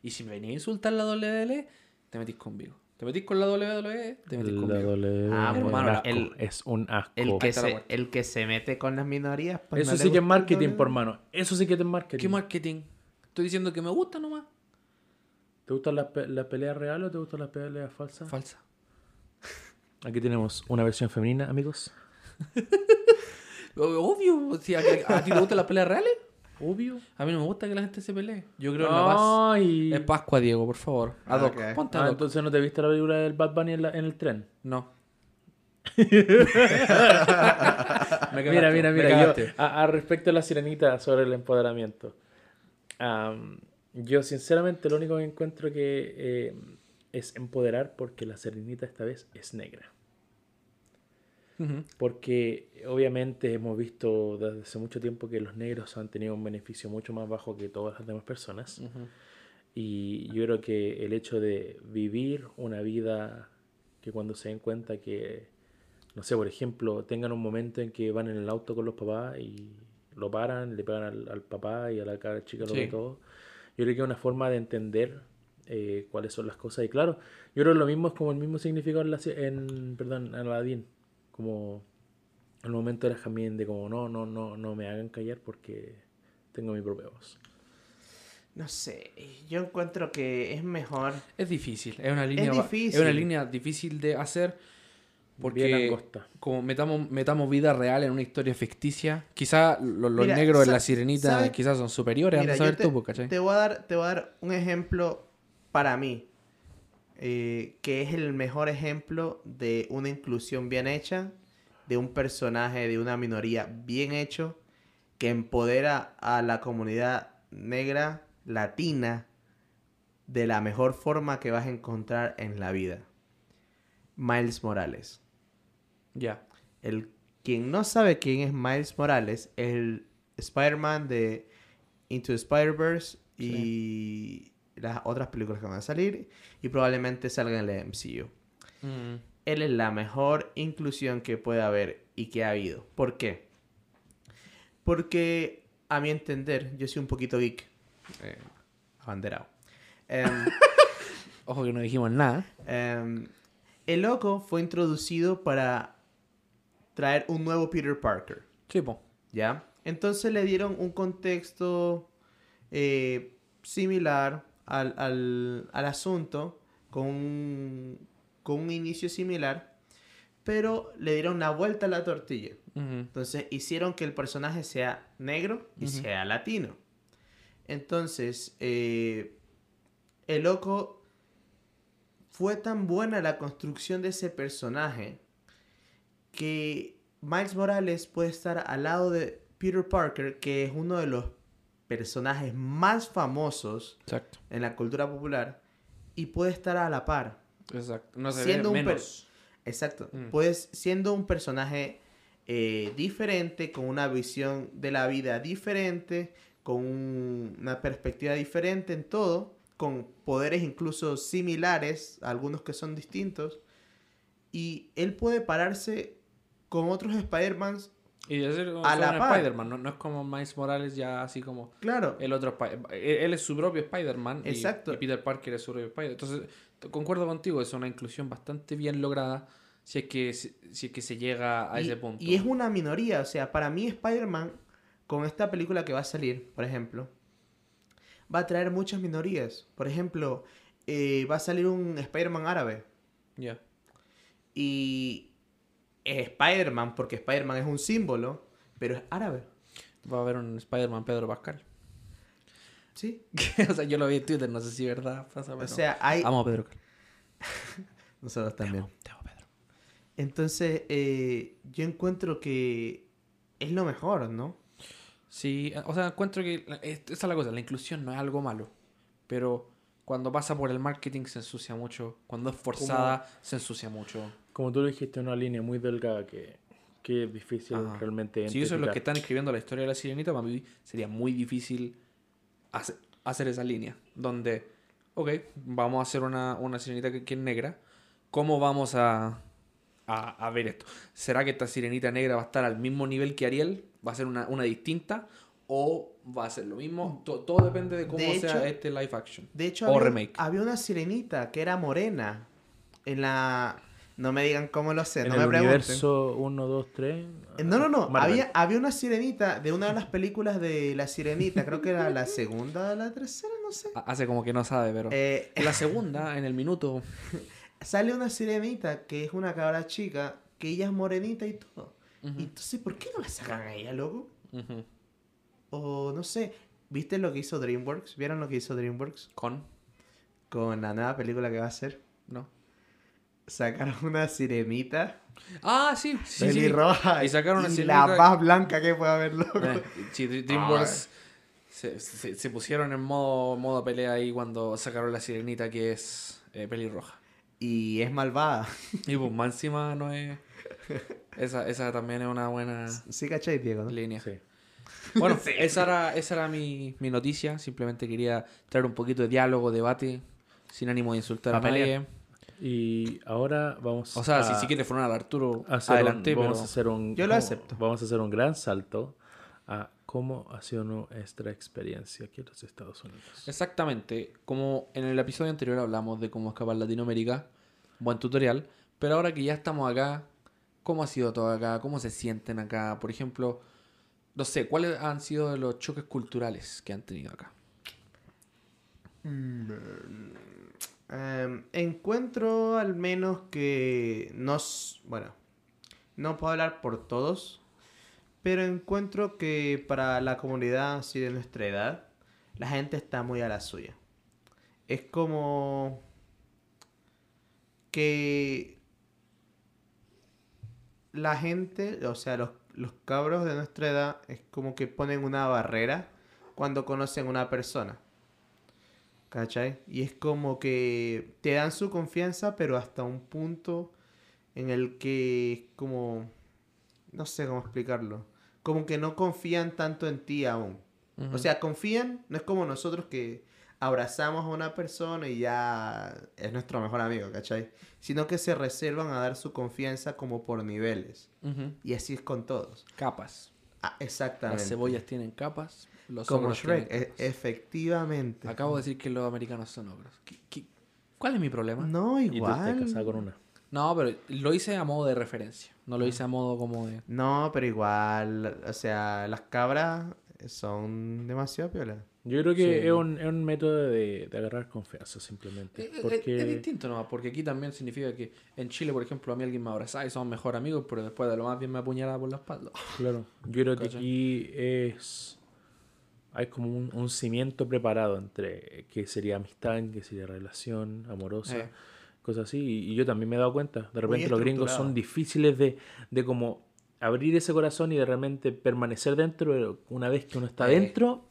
Y si me venía a insultar la WWE, te metís conmigo. Te metís con la WWE, te metís La conmigo. W, Ah, es un bueno, asco, el- es un asco. El que, la se, el que se mete con las minorías. pues, Eso no sí que es marketing, doble. por mano. Eso sí que es marketing. ¿Qué marketing? Estoy diciendo que me gusta nomás. ¿Te gustan las pe- las peleas reales o te gustan las peleas falsas? Falsa. (laughs) Aquí tenemos una versión femenina, amigos. (laughs) Obvio. Si a, a- ¿a ti te gustan las peleas reales? Obvio. A mí no me gusta que la gente se pelee. Yo creo en la paz. Ay. Es Pascua, Diego, por favor. Ah, Ad hoc. ok. Ponte Ah, ad hoc. entonces no te viste la película del Bad Bunny en, la- en el tren. No. (laughs) Me Mira, cagaste, mira, me mira. Yo, cagaste. a, a respecto a la sirenita sobre el empoderamiento. am, yo, sinceramente, lo único que encuentro que eh, es empoderar porque la sirenita esta vez es negra. Porque obviamente hemos visto desde hace mucho tiempo que los negros han tenido un beneficio mucho más bajo que todas las demás personas. Y yo creo que el hecho de vivir una vida que cuando se den cuenta que, no sé, por ejemplo, tengan un momento en que van en el auto con los papás y lo paran, le pegan al, al papá y a la cara chica lo Sí. todo. Yo creo que es una forma de entender eh, cuáles son las cosas. Y claro, yo creo que lo mismo es como el mismo significado en, la, en perdón, en Aladdin. Como el momento de la Jamín de como no, no, no, no me hagan callar porque tengo mi propia voz. No sé, yo encuentro que es mejor. Es difícil, es una línea, ba- difícil. es una línea difícil de hacer porque Bien angosta. como metamos, metamos vida real en una historia ficticia, quizá lo- los Mira, negros en la sirenita quizás son superiores, Mira, a saber te, tú, pues, ¿cachai? te voy a dar, te voy a dar un ejemplo para mí, eh, que es el mejor ejemplo de una inclusión bien hecha, de un personaje de una minoría bien hecho, que empodera a la comunidad negra, latina, de la mejor forma que vas a encontrar en la vida. Miles Morales. Ya. El, quien no sabe quién es Miles Morales es el Spider-Man de Into the Spider-Verse y las otras películas que van a salir y probablemente salgan en el MCU. Mm, Él es la mejor inclusión que puede haber y que ha habido. ¿Por qué? Porque, a mi entender, yo soy un poquito geek. eh, abanderado. Em, (laughs) Ojo que no dijimos nada. Em, el loco fue introducido para traer un nuevo Peter Parker, Sí, po. ¿ya? Entonces le dieron un contexto eh, similar al, al- al asunto, con un, con un inicio similar, pero le dieron una vuelta a la tortilla. Entonces hicieron que el personaje sea negro y sea latino. Entonces, eh, el loco fue tan buena la construcción de ese personaje que Miles Morales puede estar al lado de Peter Parker, que es uno de los personajes más famosos Exacto. en la cultura popular, y puede estar a la par. Exacto. No se Siendo ve un per- menos. Exacto. Mm. Pues siendo un personaje eh, diferente, con una visión de la vida diferente, con un- una perspectiva diferente en todo, con poderes incluso similares, algunos que son distintos, y él puede pararse con otros Spider-Mans, Y de ser a la. Spider-Man, no, no es como Miles Morales ya así como claro, el otro Spi- él, es su propio Spider-Man y- Exacto. y, Peter Parker es su propio Spider. Entonces, concuerdo contigo, es una inclusión bastante bien lograda si es que, si, si es que se llega a y, ese punto. y es una minoría, o sea, para mí Spider-Man, con esta película que va a salir, por ejemplo, va a traer muchas minorías. Por ejemplo, eh, va a salir un Spider-Man árabe. Ya. Y Spider-Man, porque Spider-Man es un símbolo, pero es árabe. Va a haber un Spider-Man Pedro Pascal. Sí. (laughs) o sea, yo lo vi en Twitter, no sé si es verdad pasa, O sea, hay... Amo a Pedro. (laughs) Nosotros también. Te amo, Pedro. Entonces, eh, yo encuentro que es lo mejor, ¿no? Sí, o sea, encuentro que esa es la cosa, la inclusión no es algo malo, pero cuando pasa por el marketing se ensucia mucho, cuando es forzada se ensucia mucho. Como tú lo dijiste, una línea muy delgada que, que es difícil Ajá. realmente Si eso es lo que están escribiendo la historia de la sirenita, para mí sería muy difícil hace- hacer esa línea, donde ok, vamos a hacer una, una sirenita que, que es negra. ¿Cómo vamos a, a, a ver esto? ¿Será que esta sirenita negra va a estar al mismo nivel que Ariel? ¿Va a ser una, una distinta? ¿O va a ser lo mismo? To- todo depende de cómo De sea hecho- este live action. De hecho, O había, remake. había una sirenita que era morena. En la. No me digan cómo lo sé, En no el me pregunten. universo 1, 2, 3. Eh, No, no, no. Había, había una sirenita de una de las películas de La Sirenita. Creo que era la segunda o la tercera, no sé. Ha- Hace como que no sabe, pero... Eh, En la segunda, en el minuto... (laughs) sale una sirenita que es una cabra chica, que ella es morenita y todo. Entonces, ¿por qué no la sacan a ella, loco? O no sé. ¿Viste lo que hizo DreamWorks? ¿Vieron lo que hizo DreamWorks? ¿Con? Con la nueva película que va a hacer. No. Sacaron (laughs) una sirenita Ah, sí. sí, sí. pelirroja Y sacaron una y sirenita- la más blanca que puede haber, loco. Eh, sí, DreamWorks se, se- se pusieron en modo, modo pelea ahí cuando sacaron la sirenita que es eh, pelirroja. Y es malvada. (laughs) Y pues más encima no es... Esa, esa también es una buena Sí, ¿cachai, Diego? ¿no? línea. Sí. Bueno, (laughs) esa era, esa era mi, mi noticia. Simplemente quería traer un poquito de diálogo, debate, sin ánimo de insultar a pelear. nadie. Y ahora vamos O sea, a, si, si quieres frenar a Arturo, a hacer adelante, un, vamos pero... a hacer un Yo lo acepto. Vamos a hacer un gran salto a cómo ha sido nuestra experiencia aquí en los Estados Unidos. Exactamente, como en el episodio anterior hablamos de cómo escapar Latinoamérica, buen tutorial, pero ahora que ya estamos acá, ¿cómo ha sido todo acá? ¿Cómo se sienten acá? Por ejemplo, no sé, ¿cuáles han sido los choques culturales que han tenido acá? Em, encuentro al menos que nos... Bueno, no puedo hablar por todos, pero encuentro que para la comunidad así de nuestra edad, la gente está muy a la suya. Es como que la gente, o sea, los, los cabros de nuestra edad, es como que ponen una barrera cuando conocen a una persona. ¿Cachai? Y es como que te dan su confianza, pero hasta un punto en el que es como... No sé cómo explicarlo. Como que no confían tanto en ti aún. O sea, confían, no es como nosotros que abrazamos a una persona y ya es nuestro mejor amigo, ¿cachai? Sino que se reservan a dar su confianza como por niveles. Y así es con todos. Capas. Ah, exactamente. Las cebollas tienen capas, los como ogros Shrek, e- efectivamente. Acabo de decir que los americanos son ogros. ¿Qué- qué- cuál es mi problema? No, Y tú estás igual. casado con una. No, pero lo hice a modo de referencia. No lo hice a modo como de... No, pero igual, o sea, las cabras son demasiado piolas. Yo creo que Sí. es, un, es un método de, de agarrar confianza simplemente. Eh, eh, Porque Es, distinto nomás, porque aquí también significa que en Chile, por ejemplo, a mí alguien me abrazaba y somos mejor amigos, pero después de lo más bien me apuñalaba por la espalda. Claro, yo creo que aquí es. Hay como un, un cimiento preparado entre que sería amistad, que sería relación amorosa, Eh. cosas así. Y, y yo también me he dado cuenta. De repente los gringos son difíciles de, de como abrir ese corazón y de repente permanecer dentro. pero Una vez que uno está Eh. dentro,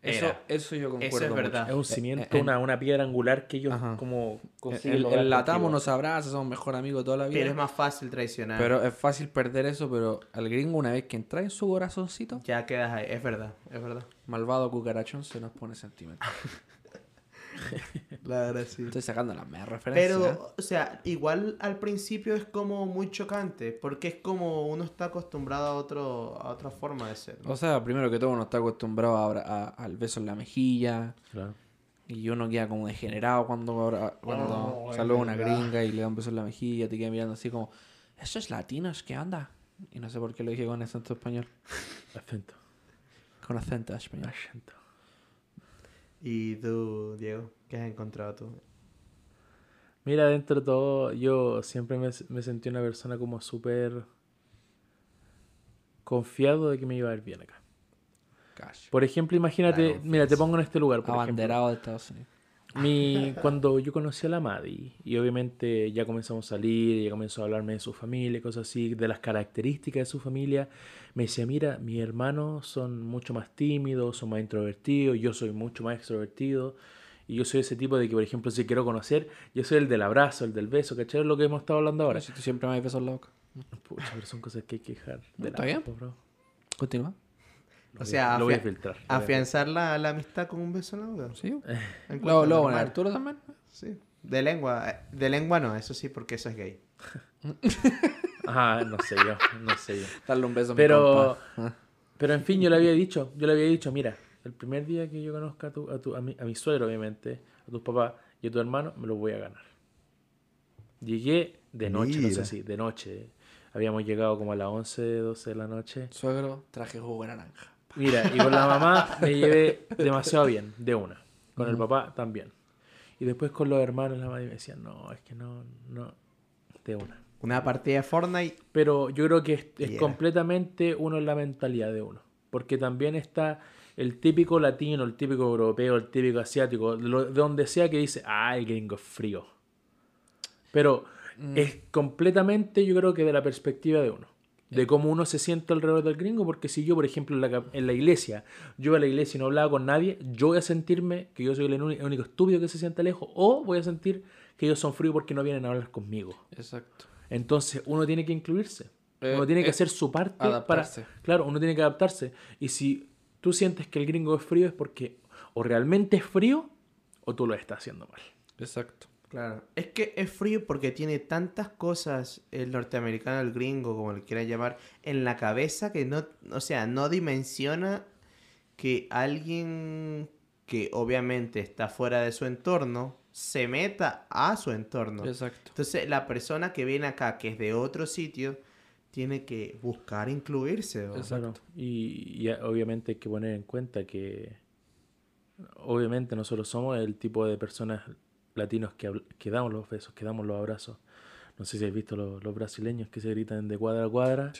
Eso, eso yo concuerdo. Eso es mucho. verdad. es un Eh, cimiento, eh, una, una piedra angular que ellos Ajá. como consiguen El, el latamo nos abraza, somos mejor amigos toda la vida. Pero es más fácil traicionar. Pero es fácil perder eso, pero al gringo una vez que entra en su corazoncito, Ya quedas ahí, es verdad, es verdad. malvado cucarachón se nos pone sentimental. (laughs) (laughs) La verdad, sí. Estoy sacando las mejores referencias. ¿eh? Pero, o sea, igual al principio es como muy chocante, porque es como uno está acostumbrado a, otro, a otra forma de ser. ¿no? O sea, primero que todo uno está acostumbrado a al beso en la mejilla Claro. y uno queda como degenerado cuando, cuando Oh, es saluda una gringa y le da un beso en la mejilla, te queda mirando así como, ¿esos latinos qué onda? Y no sé por qué lo dije con acento español. Acento. Con acento español. Acento. Y tú, Diego, ¿qué has encontrado tú? Mira, dentro de todo, yo siempre me, me sentí una persona como súper confiado de que me iba a ir bien acá. Cash. Por ejemplo, imagínate, mira, te pongo en este lugar. Por ejemplo. Abanderado de Estados Unidos. Mi, cuando yo conocí a la Madi y obviamente ya comenzamos a salir, ya comenzó a hablarme de su familia, cosas así, de las características de su familia, me decía, mira, mis hermanos son mucho más tímidos, son más introvertidos, yo soy mucho más extrovertido y yo soy ese tipo de que, por ejemplo, si quiero conocer, yo soy el del abrazo, el del beso, ¿cachai? Es lo que hemos estado hablando ahora. Si tú siempre me das besos en la boca. Pucha, pero son cosas que hay que dejar de Está bien. bro. Continúa. Lo O voy sea, a- lo voy a filtrar. Afianzar la, la amistad con un beso en la boca. Sí. Luego, luego, normal. Arturo también. Sí. De lengua. eh, De lengua no, eso sí, porque eso es gay. Ajá, (laughs) no sé yo, no sé yo. Darle un beso a mi Pero, compa. pero en fin, yo le había dicho, yo le había dicho, mira, el primer día que yo conozca a, tu, a, tu, a, mi, a mi suegro, obviamente, a tus papás y a tu hermano, me lo voy a ganar. Llegué de noche, no sé si, de noche. Habíamos llegado como a las 11, 12 de la noche. Suegro, traje jugo de naranja. Mira, y con la mamá me llevé demasiado bien, de una. Con el papá también. Y después con los hermanos, la madre me decía, no, es que no, no, de una. Una partida de Fortnite. Pero yo creo que es, completamente uno en la mentalidad de uno. Porque también está el típico latino, el típico europeo, el típico asiático, lo- de donde sea que dice, ah, el gringo es frío. Pero es completamente, yo creo que de la perspectiva de uno. De cómo uno se siente alrededor del gringo, porque si yo, por ejemplo, en la, en la iglesia, yo iba a la iglesia y no hablaba con nadie, yo voy a sentirme que yo soy el único estúpido que se siente lejos, o voy a sentir que ellos son fríos porque no vienen a hablar conmigo. Exacto. Entonces uno tiene que incluirse. Eh, uno tiene que eh, hacer su parte adaptarse. para... Claro, uno tiene que adaptarse. Y si tú sientes que el gringo es frío es porque o realmente es frío o tú lo estás haciendo mal. Exacto. Claro. Es que es frío porque tiene tantas cosas el norteamericano, el gringo, como le quieran llamar, en la cabeza que no, o sea, no dimensiona que alguien que obviamente está fuera de su entorno se meta a su entorno. Exacto. Entonces, la persona que viene acá, que es de otro sitio, tiene que buscar incluirse. Exacto. Y, y obviamente hay que poner en cuenta que obviamente nosotros somos el tipo de personas latinos que, damos los besos, que damos los abrazos. No sé si habéis visto los, los brasileños que se gritan de cuadra a cuadra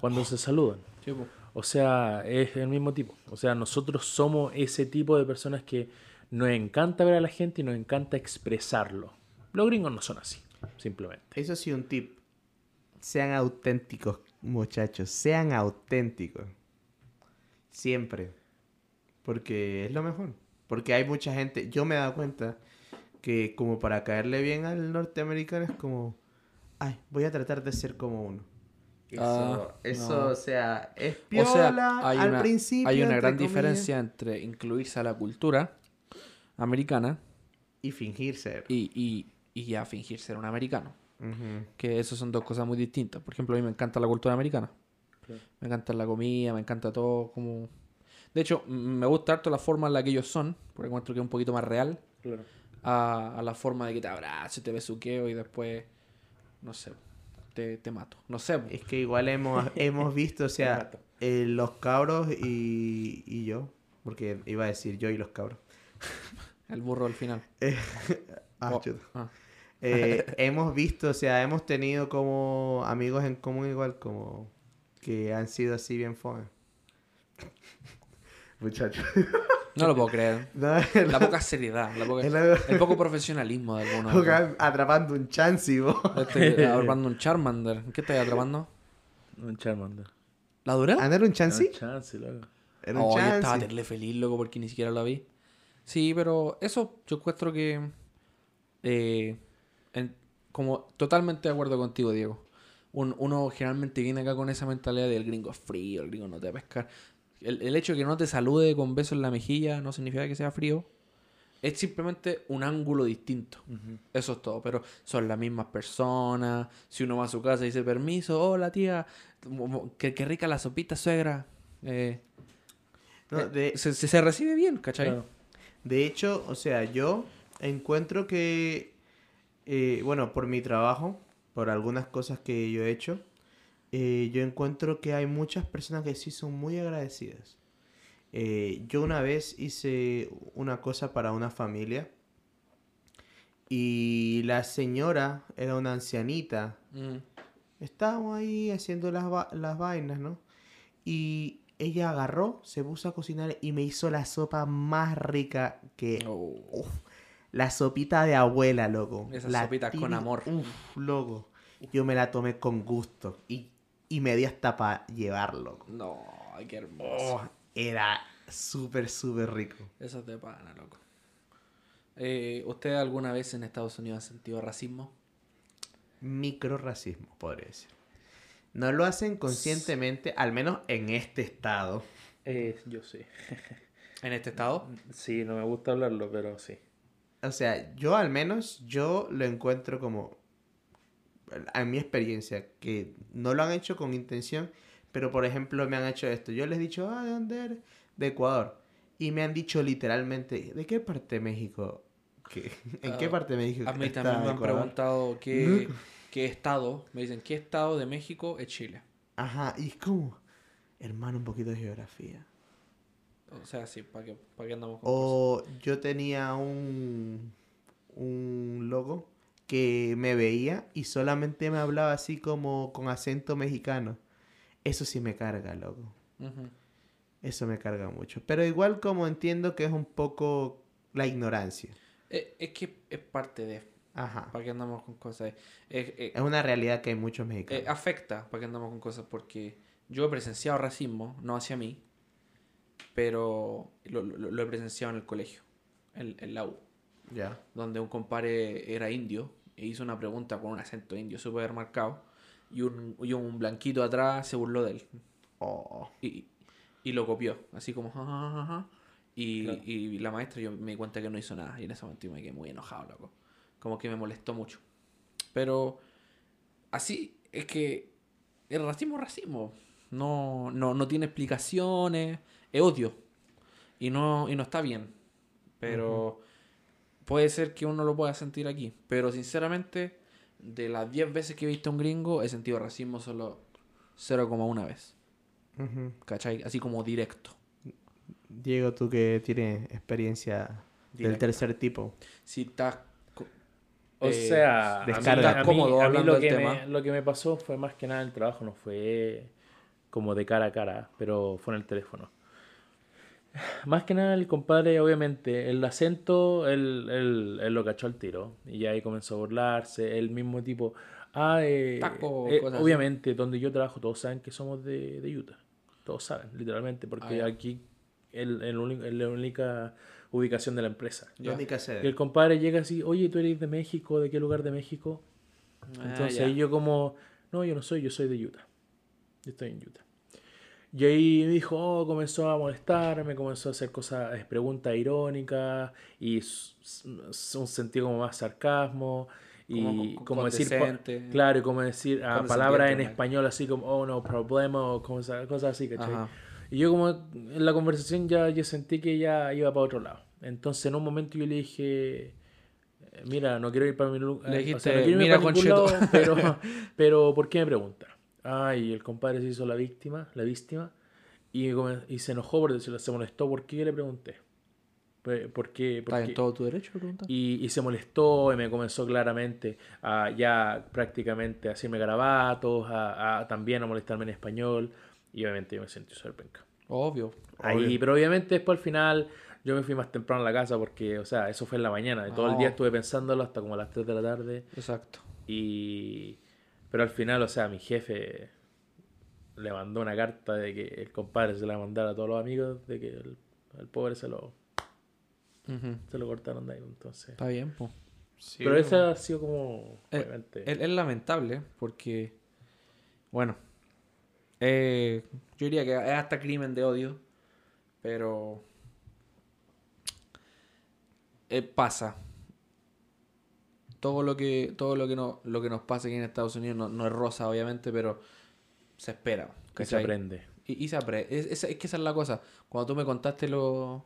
cuando se saludan. O sea, es el mismo tipo. O sea, nosotros somos ese tipo de personas que nos encanta ver a la gente y nos encanta expresarlo. Los gringos no son así, simplemente. Eso sí, un tip. Sean auténticos, muchachos. Sean auténticos. Siempre. Porque es lo mejor. Porque hay mucha gente. Yo me he dado cuenta que, como para caerle bien al norteamericano, es como. Ay, voy a tratar de ser como uno. Eso, Ah, eso no. o sea, es O piola sea, hay al una, principio. hay una gran comillas, diferencia entre incluirse a la cultura americana Y fingir ser. y, y, y ya fingir ser un americano. Ujú. Que eso son dos cosas muy distintas. Por ejemplo, a mí me encanta la cultura americana. Me encanta la comida, me encanta todo como... De hecho, me gusta harto la forma en la que ellos son, porque encuentro que es un poquito más real a, a la forma de que te abrazo, te besuqueo y después, no sé, te, te mato. No sé. Es que igual hemos, (laughs) hemos visto, o sea, eh, los cabros y, y yo, porque iba a decir yo y los cabros. (laughs) el burro al final. (laughs) Ah, Oh, chuta. ah. Eh, hemos visto, o sea, hemos tenido como amigos en común igual, como que han sido así bien fome. Muchachos. No lo puedo creer. (laughs) No, La poca seriedad, la poca- (laughs) el poco profesionalismo de algunos. Atrapando un chance, vos. Estoy (laughs) atrapando un Charmander. ¿Qué estás atrapando? Un Charmander. ¿La dura? ¿Ah, no era un chance, loco. Era un Oh, yo estaba terrible feliz, loco, porque ni siquiera la vi. Sí, pero eso yo encuentro que... eh, en- como totalmente de acuerdo contigo, Diego. Un- uno generalmente viene acá con esa mentalidad del gringo es frío, el gringo no te va a pescar. El, el hecho de que no te salude con besos en la mejilla no significa que sea frío. Es simplemente un ángulo distinto. Eso es todo. Pero son las mismas personas. Si uno va a su casa y dice permiso, hola tía, qué, qué rica la sopita, suegra. Eh, No, eh, de, se, se- se recibe bien, ¿cachai? Claro. De hecho, o sea, yo encuentro que, eh, bueno, por mi trabajo, por algunas cosas que yo he hecho, eh, yo encuentro que hay muchas personas que sí son muy agradecidas. Eh, yo una vez hice una cosa para una familia y la señora era una ancianita Mm. Estábamos ahí haciendo las, va- las vainas, ¿no? Y ella agarró, se puso a cocinar y me hizo la sopa más rica que... Oh. Uf, la sopita de abuela, loco. Esas La sopitas con amor. Uf, loco. Yo me la tomé con gusto y, y me di hasta para llevarlo. No, qué hermoso. Oh, era súper, súper rico. Eso es de pana, loco. Eh, ¿Usted alguna vez en Estados Unidos ha sentido racismo? Microracismo, podría decir. No lo hacen conscientemente, al menos en este estado. Eh, yo sí. (laughs) ¿En este estado? Sí, no me gusta hablarlo, pero sí. O sea, yo al menos, yo lo encuentro como, en mi experiencia, que no lo han hecho con intención, pero por ejemplo me han hecho esto. Yo les he dicho, ah, ¿de dónde eres? De Ecuador. Y me han dicho literalmente, ¿de qué parte de México? ¿Qué- (laughs) ¿En qué Ah, parte de México? A mí está también me han Ecuador? preguntado qué, (laughs) qué estado. Me dicen, ¿qué estado de México es Chile? Ajá, y es como, hermano, un poquito de geografía. O sea, sí, ¿para qué, para qué andamos con cosas? O yo tenía un, un logo que me veía y solamente me hablaba así como con acento mexicano. Eso sí me carga, loco. Eso me carga mucho. Pero igual como entiendo que es un poco la ignorancia. Eh, es que es parte de... Ajá. ¿Para qué andamos con cosas? Eh, eh, Es una realidad que hay muchos eh, mexicanos. afecta, ¿para qué andamos con cosas? Porque yo he presenciado racismo, no hacia mí, pero lo, lo- lo he presenciado en el colegio, en, en la U, Ya. donde un compadre era indio e hizo una pregunta con un acento indio súper marcado y un, y un blanquito atrás se burló de él Oh. y, y lo copió, así como... "Ja, ja, ja, ja". Y, Claro. y la maestra yo me di cuenta que no hizo nada y en ese momento me quedé muy enojado, loco. Como que me molestó mucho. Pero así es que el racismo es racismo. No, no, no tiene explicaciones, es odio. Y no, y no está bien. Pero puede ser que uno lo pueda sentir aquí. Pero sinceramente, de las 10 veces que he visto a un gringo, he sentido racismo solo 0,1 vez. Ujú. ¿Cachai? Así como directo. Diego, tú que tienes experiencia del tercer tipo. Si estás... O eh, sea, a mí, descarga. a mí- Cómodo a mí lo, que tema. me, lo que me pasó fue más que nada el trabajo, no fue como de cara a cara, pero fue en el teléfono. Más que nada el compadre, obviamente, el acento, él, él- él lo cachó al tiro y ahí comenzó a burlarse, el mismo tipo, ah, eh, Taco, eh, cosas así. obviamente, donde yo trabajo todos saben que somos de, de Utah, todos saben, literalmente, porque Ah, ya. aquí es la única ubicación de la empresa. Ya. La única Y sede. el compadre llega así, oye, ¿tú eres de México? ¿De qué lugar de México? Ah, Entonces ya. ahí yo como, no, yo no soy, yo soy de Utah. Yo estoy en Utah. Y ahí me dijo, oh, comenzó a molestarme, comenzó a hacer cosas, eh, preguntas irónicas y un sentido como más sarcasmo y Como decir, claro, y como decir ah, Condescendiente, palabras en ¿no? español así como, oh, no problema o cosas, cosas así, ¿cachai? Ajá. Y yo como en la conversación ya yo sentí que ya iba para otro lado. Entonces en un momento yo le dije, eh, mira, no quiero ir para mi lugar. Le dijiste, no quiero irme "Mira, para ningún concheto". lado, pero, (laughs) pero ¿por qué me pregunta? Ah, y el compadre se hizo la víctima, la víctima, y, y se enojó por decirlo, se molestó. ¿Por qué le pregunté? ¿Por qué? ¿Por Está qué? en todo tu derecho. Y, y se molestó y me comenzó claramente a ya prácticamente a hacerme garabatos, a, a también a molestarme en español. Y obviamente yo me sentí súper penca. Obvio. Ahí, pero obviamente después al final yo me fui más temprano a la casa porque, o sea, eso fue en la mañana. Y todo el día estuve pensándolo hasta como a las 3 de la tarde. Exacto. Y... Pero al final, o sea, mi jefe le mandó una carta de que el compadre se la mandara a todos los amigos, de que el, el pobre se lo, se lo cortaron de ahí. Entonces... Está bien, pues. Sí, Pero ese ha sido como... Eh, obviamente... Es, es lamentable porque, bueno, eh, yo diría que es hasta crimen de odio, pero eh, pasa. Todo lo que todo lo que no, lo que nos pasa aquí en Estados Unidos no, no es rosa, obviamente, pero se espera. que se aprende. Y, y se aprende. Es, es- es que esa es la cosa. Cuando tú me contaste lo,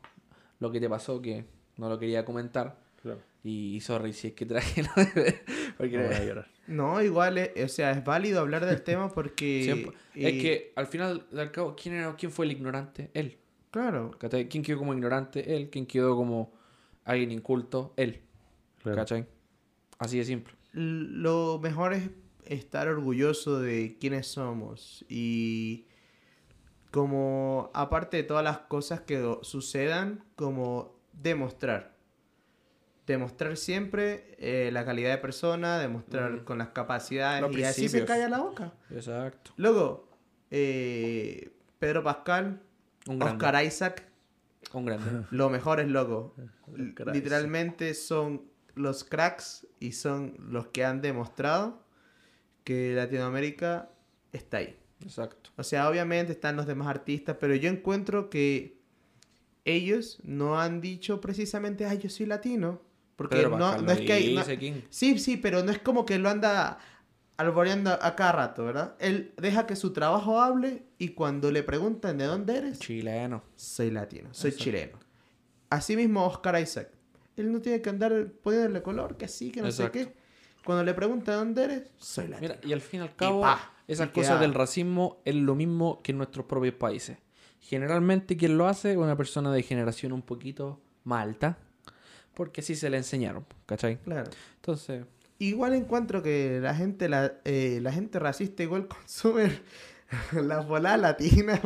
lo que te pasó, que no lo quería comentar, Claro. y, y sorry si es que traje... (laughs) porque No voy a llorar. No, igual, es- o sea, es válido hablar del tema porque... Siempre- eh, Es que al final, al cabo, ¿quién, era, ¿quién fue el ignorante? Él. Claro. ¿Quién quedó como ignorante? Él. ¿Quién quedó como alguien inculto? Él. Claro. ¿Cachai? Así de simple. lo mejor es estar orgulloso de quiénes somos y como aparte de todas las cosas que sucedan, como demostrar. Demostrar siempre eh, la calidad de persona, demostrar Mm. con las capacidades Los y así se calla la boca. Exacto. Luego, eh, Pedro Pascal, Un. Oscar Isaac, Un grande. lo mejor es loco. (laughs) Literalmente son los cracks y son los que han demostrado que Latinoamérica está ahí. Exacto. O sea, obviamente están los demás artistas, pero yo encuentro que ellos no han dicho precisamente, ay, yo soy latino. Porque no, no es que... no- King. Sí, sí, pero no es como que lo anda alboreando a cada rato, ¿verdad? Él deja que su trabajo hable y cuando le preguntan de dónde eres, Chileno. soy latino, soy chileno. Asimismo, Oscar Isaac. Él no tiene que andar poniéndole color, que sí, que no Exacto. sé qué. Cuando le preguntan de dónde eres, soy latino. Mira, y al fin y al cabo, pa, esas y cosas del racismo es lo mismo que en nuestros propios países. Generalmente quien lo hace es una persona de generación un poquito más alta, porque así se le enseñaron, ¿cachai? Claro. Entonces, Igual encuentro que la gente, la, eh, la gente racista igual (laughs) consume (laughs) las voladas latinas.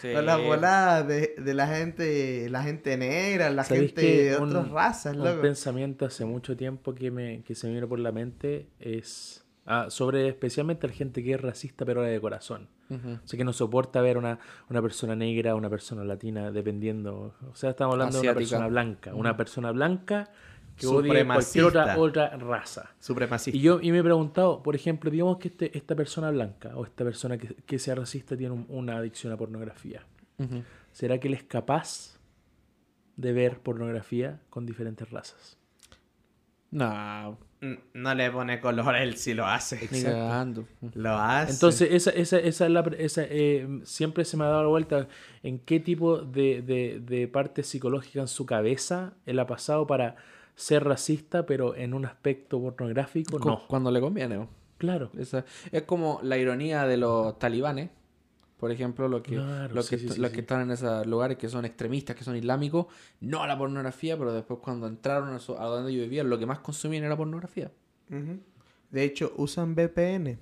Sí. O las voladas de, de la gente, la gente negra, la ¿Sabéis gente de un- otras razas, Un loco. pensamiento hace mucho tiempo que, me, que se me vino por la mente es ah, sobre especialmente la gente que es racista pero de corazón. O sea, que no soporta ver una, una persona negra, una persona latina, dependiendo. O sea, estamos hablando de una persona blanca. Una persona blanca que odie cualquier otra, otra raza. Supremacista. Y yo y me he preguntado, por ejemplo, digamos que este, esta persona blanca o esta persona que, que sea racista tiene un- una adicción a pornografía. ¿Será que él es capaz de ver pornografía con diferentes razas? No, No le pone color, él sí lo hace. cagando. Lo hace. Entonces, esa, esa, esa es la, esa, eh, siempre se me ha dado la vuelta en qué tipo de, de, de parte psicológica en su cabeza él ha pasado para ser racista, pero en un aspecto pornográfico, Cu- no. Cuando le conviene. ¿no? Claro. Esa- es como la ironía de los talibanes, por ejemplo, lo que, Claro, los, sí, que, sí, sí, los sí. que están en esos lugares que son extremistas, que son islámicos, no a la pornografía, pero después cuando entraron a, su- a donde ellos vivían, lo que más consumían era pornografía. De hecho, usan VPN.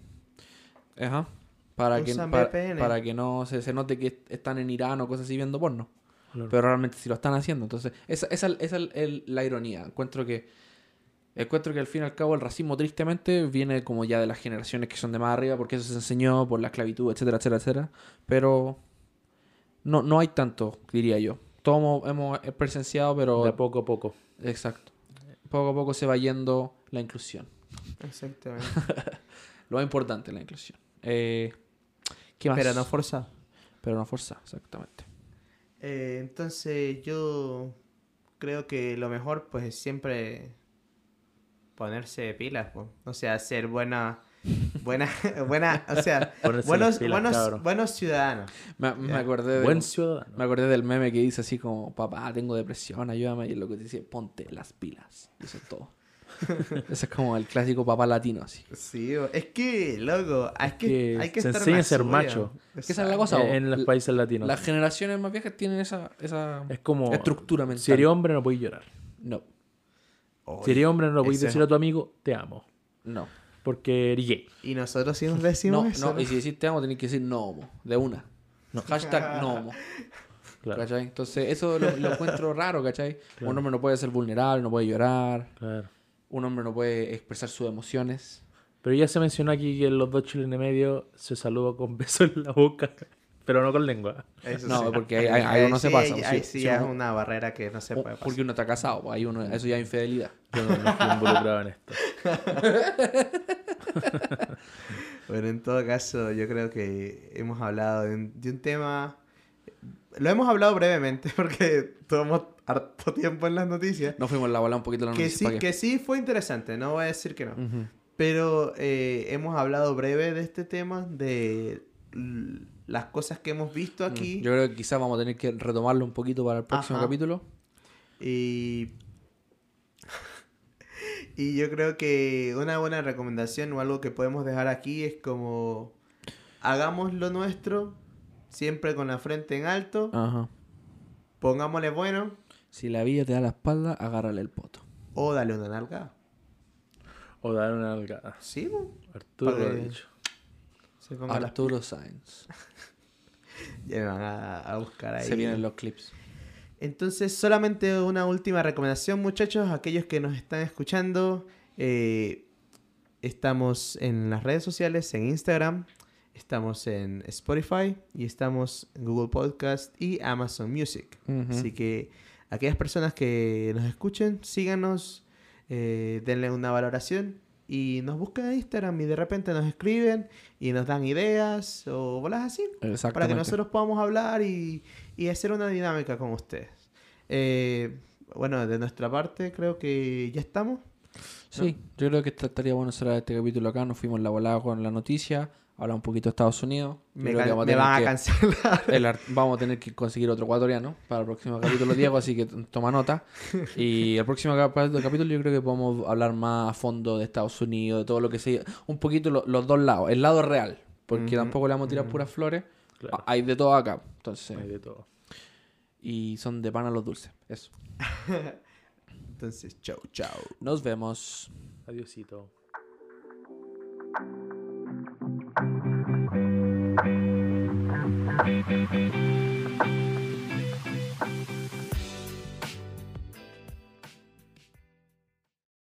Ajá. Para que, Usan pa- VPN. para que no se, se note que están en Irán o cosas así viendo porno. Claro. Pero realmente sí lo están haciendo. Entonces, esa, esa, esa es el- la ironía. Encuentro que encuentro que al fin y al cabo el racismo tristemente viene como ya de las generaciones que son de más arriba porque eso se enseñó por la esclavitud, etcétera, etcétera, etcétera. Pero no, no hay tanto, diría yo. Todos hemos, presenciado, pero... De poco a poco. Exacto. Poco a poco se va yendo la inclusión. Exactamente. (laughs) Lo más importante, la inclusión. Eh, ¿Qué más? Pero no forzado. Pero no forzado, exactamente. Eh, entonces yo creo que lo mejor pues es siempre ponerse pilas, pues. o sea, ser buena, buena, (laughs) buena, o sea, (laughs) Ponerse buenos, las pilas, buenos, cabrón. buenos ciudadanos. Me, acordé de, Buen ciudadano. me acordé del meme que dice así como, papá, tengo depresión, ayúdame. Y lo que dice, ponte las pilas. Y eso es todo. (laughs) Ese es como el clásico papá latino, así. Sí, es que, loco, hay que, Que hay que se estar enseña a ser suya. macho. Es que esa es la cosa. en, en los países latinos. Las generaciones más viejas tienen esa, esa Es como... estructura mental. Si eres hombre no puedes llorar. No, Oye, Si eres hombre no lo ese- decir a tu amigo, te amo. no. Porque eres gay. Y nosotros sí nos decimos No, eso. no, y si decís te amo, tenés que decir no homo, de una. Hashtag (laughs) no homo. Claro, ¿Cachai? Entonces, eso lo, lo encuentro raro, ¿cachai? Un hombre no puede ser vulnerable, no puede llorar. claro. Un hombre no puede expresar sus emociones. Pero ya se mencionó aquí que los dos chilenos y medio se saludan con (laughs) besos en la boca, pero no con lengua. Eso No, sí. porque ahí- ahí- ahí uno se sí, pasa, Ahí, sí, sí es uno- una barrera que no se puede pasar. Porque uno está casado, pues ahí uno, eso ya es infidelidad. Yo no, no fui involucrado en esto. (laughs) Bueno, en todo caso, yo creo que hemos hablado de un, de un tema. Lo hemos hablado brevemente (laughs) porque tomamos harto tiempo en las noticias. Nos fuimos la bola un poquito la que, noticia. sí, que sí fue interesante, no voy a decir que no. Pero eh, hemos hablado breve de este tema, de las cosas que hemos visto aquí. Mm, Yo creo que quizás vamos a tener que retomarlo un poquito para el próximo Ajá. capítulo. Y. (laughs) y yo creo que una buena recomendación o algo que podemos dejar aquí es como. Hagamos lo nuestro, siempre con la frente en alto, Ajá. pongámosle bueno Si la villa te da la espalda, agárrale el poto. o dale una nalga. O dar una nalgada. Sí, bo. Arturo lo ha dicho. Se ponga las Arturo Sainz. (laughs) Ya me van a, a buscar ahí. Se vienen los clips. Entonces, solamente una última recomendación, muchachos. Aquellos que nos están escuchando, eh, estamos en las redes sociales, en Instagram, estamos en Spotify y estamos en Google Podcast y Amazon Music. Así que aquellas personas que nos escuchen, síganos, eh, denle una valoración y nos buscan en Instagram y de repente nos escriben y nos dan ideas o bolas así para que nosotros podamos hablar y, y hacer una dinámica con ustedes. Eh, bueno, de nuestra parte creo que ya estamos. Sí, yo creo que esta- estaría bueno cerrar este capítulo acá. Nos fuimos la volada con la noticia. Hablar un poquito de Estados Unidos. Me, can- vamos a me van a cancelar. el ar- vamos a tener que conseguir otro ecuatoriano para el próximo (laughs) capítulo, Diego, así que toma nota. Y el próximo cap- capítulo yo creo que podemos hablar más a fondo de Estados Unidos, de todo lo que se... Un poquito lo- los dos lados, el lado real, porque tampoco le vamos a tirar puras flores. Claro. Ah, Hay de todo acá, entonces... Hay de todo. Y son de pan a los dulces, eso. (laughs) Entonces, chau, chau. Nos vemos. Adiosito.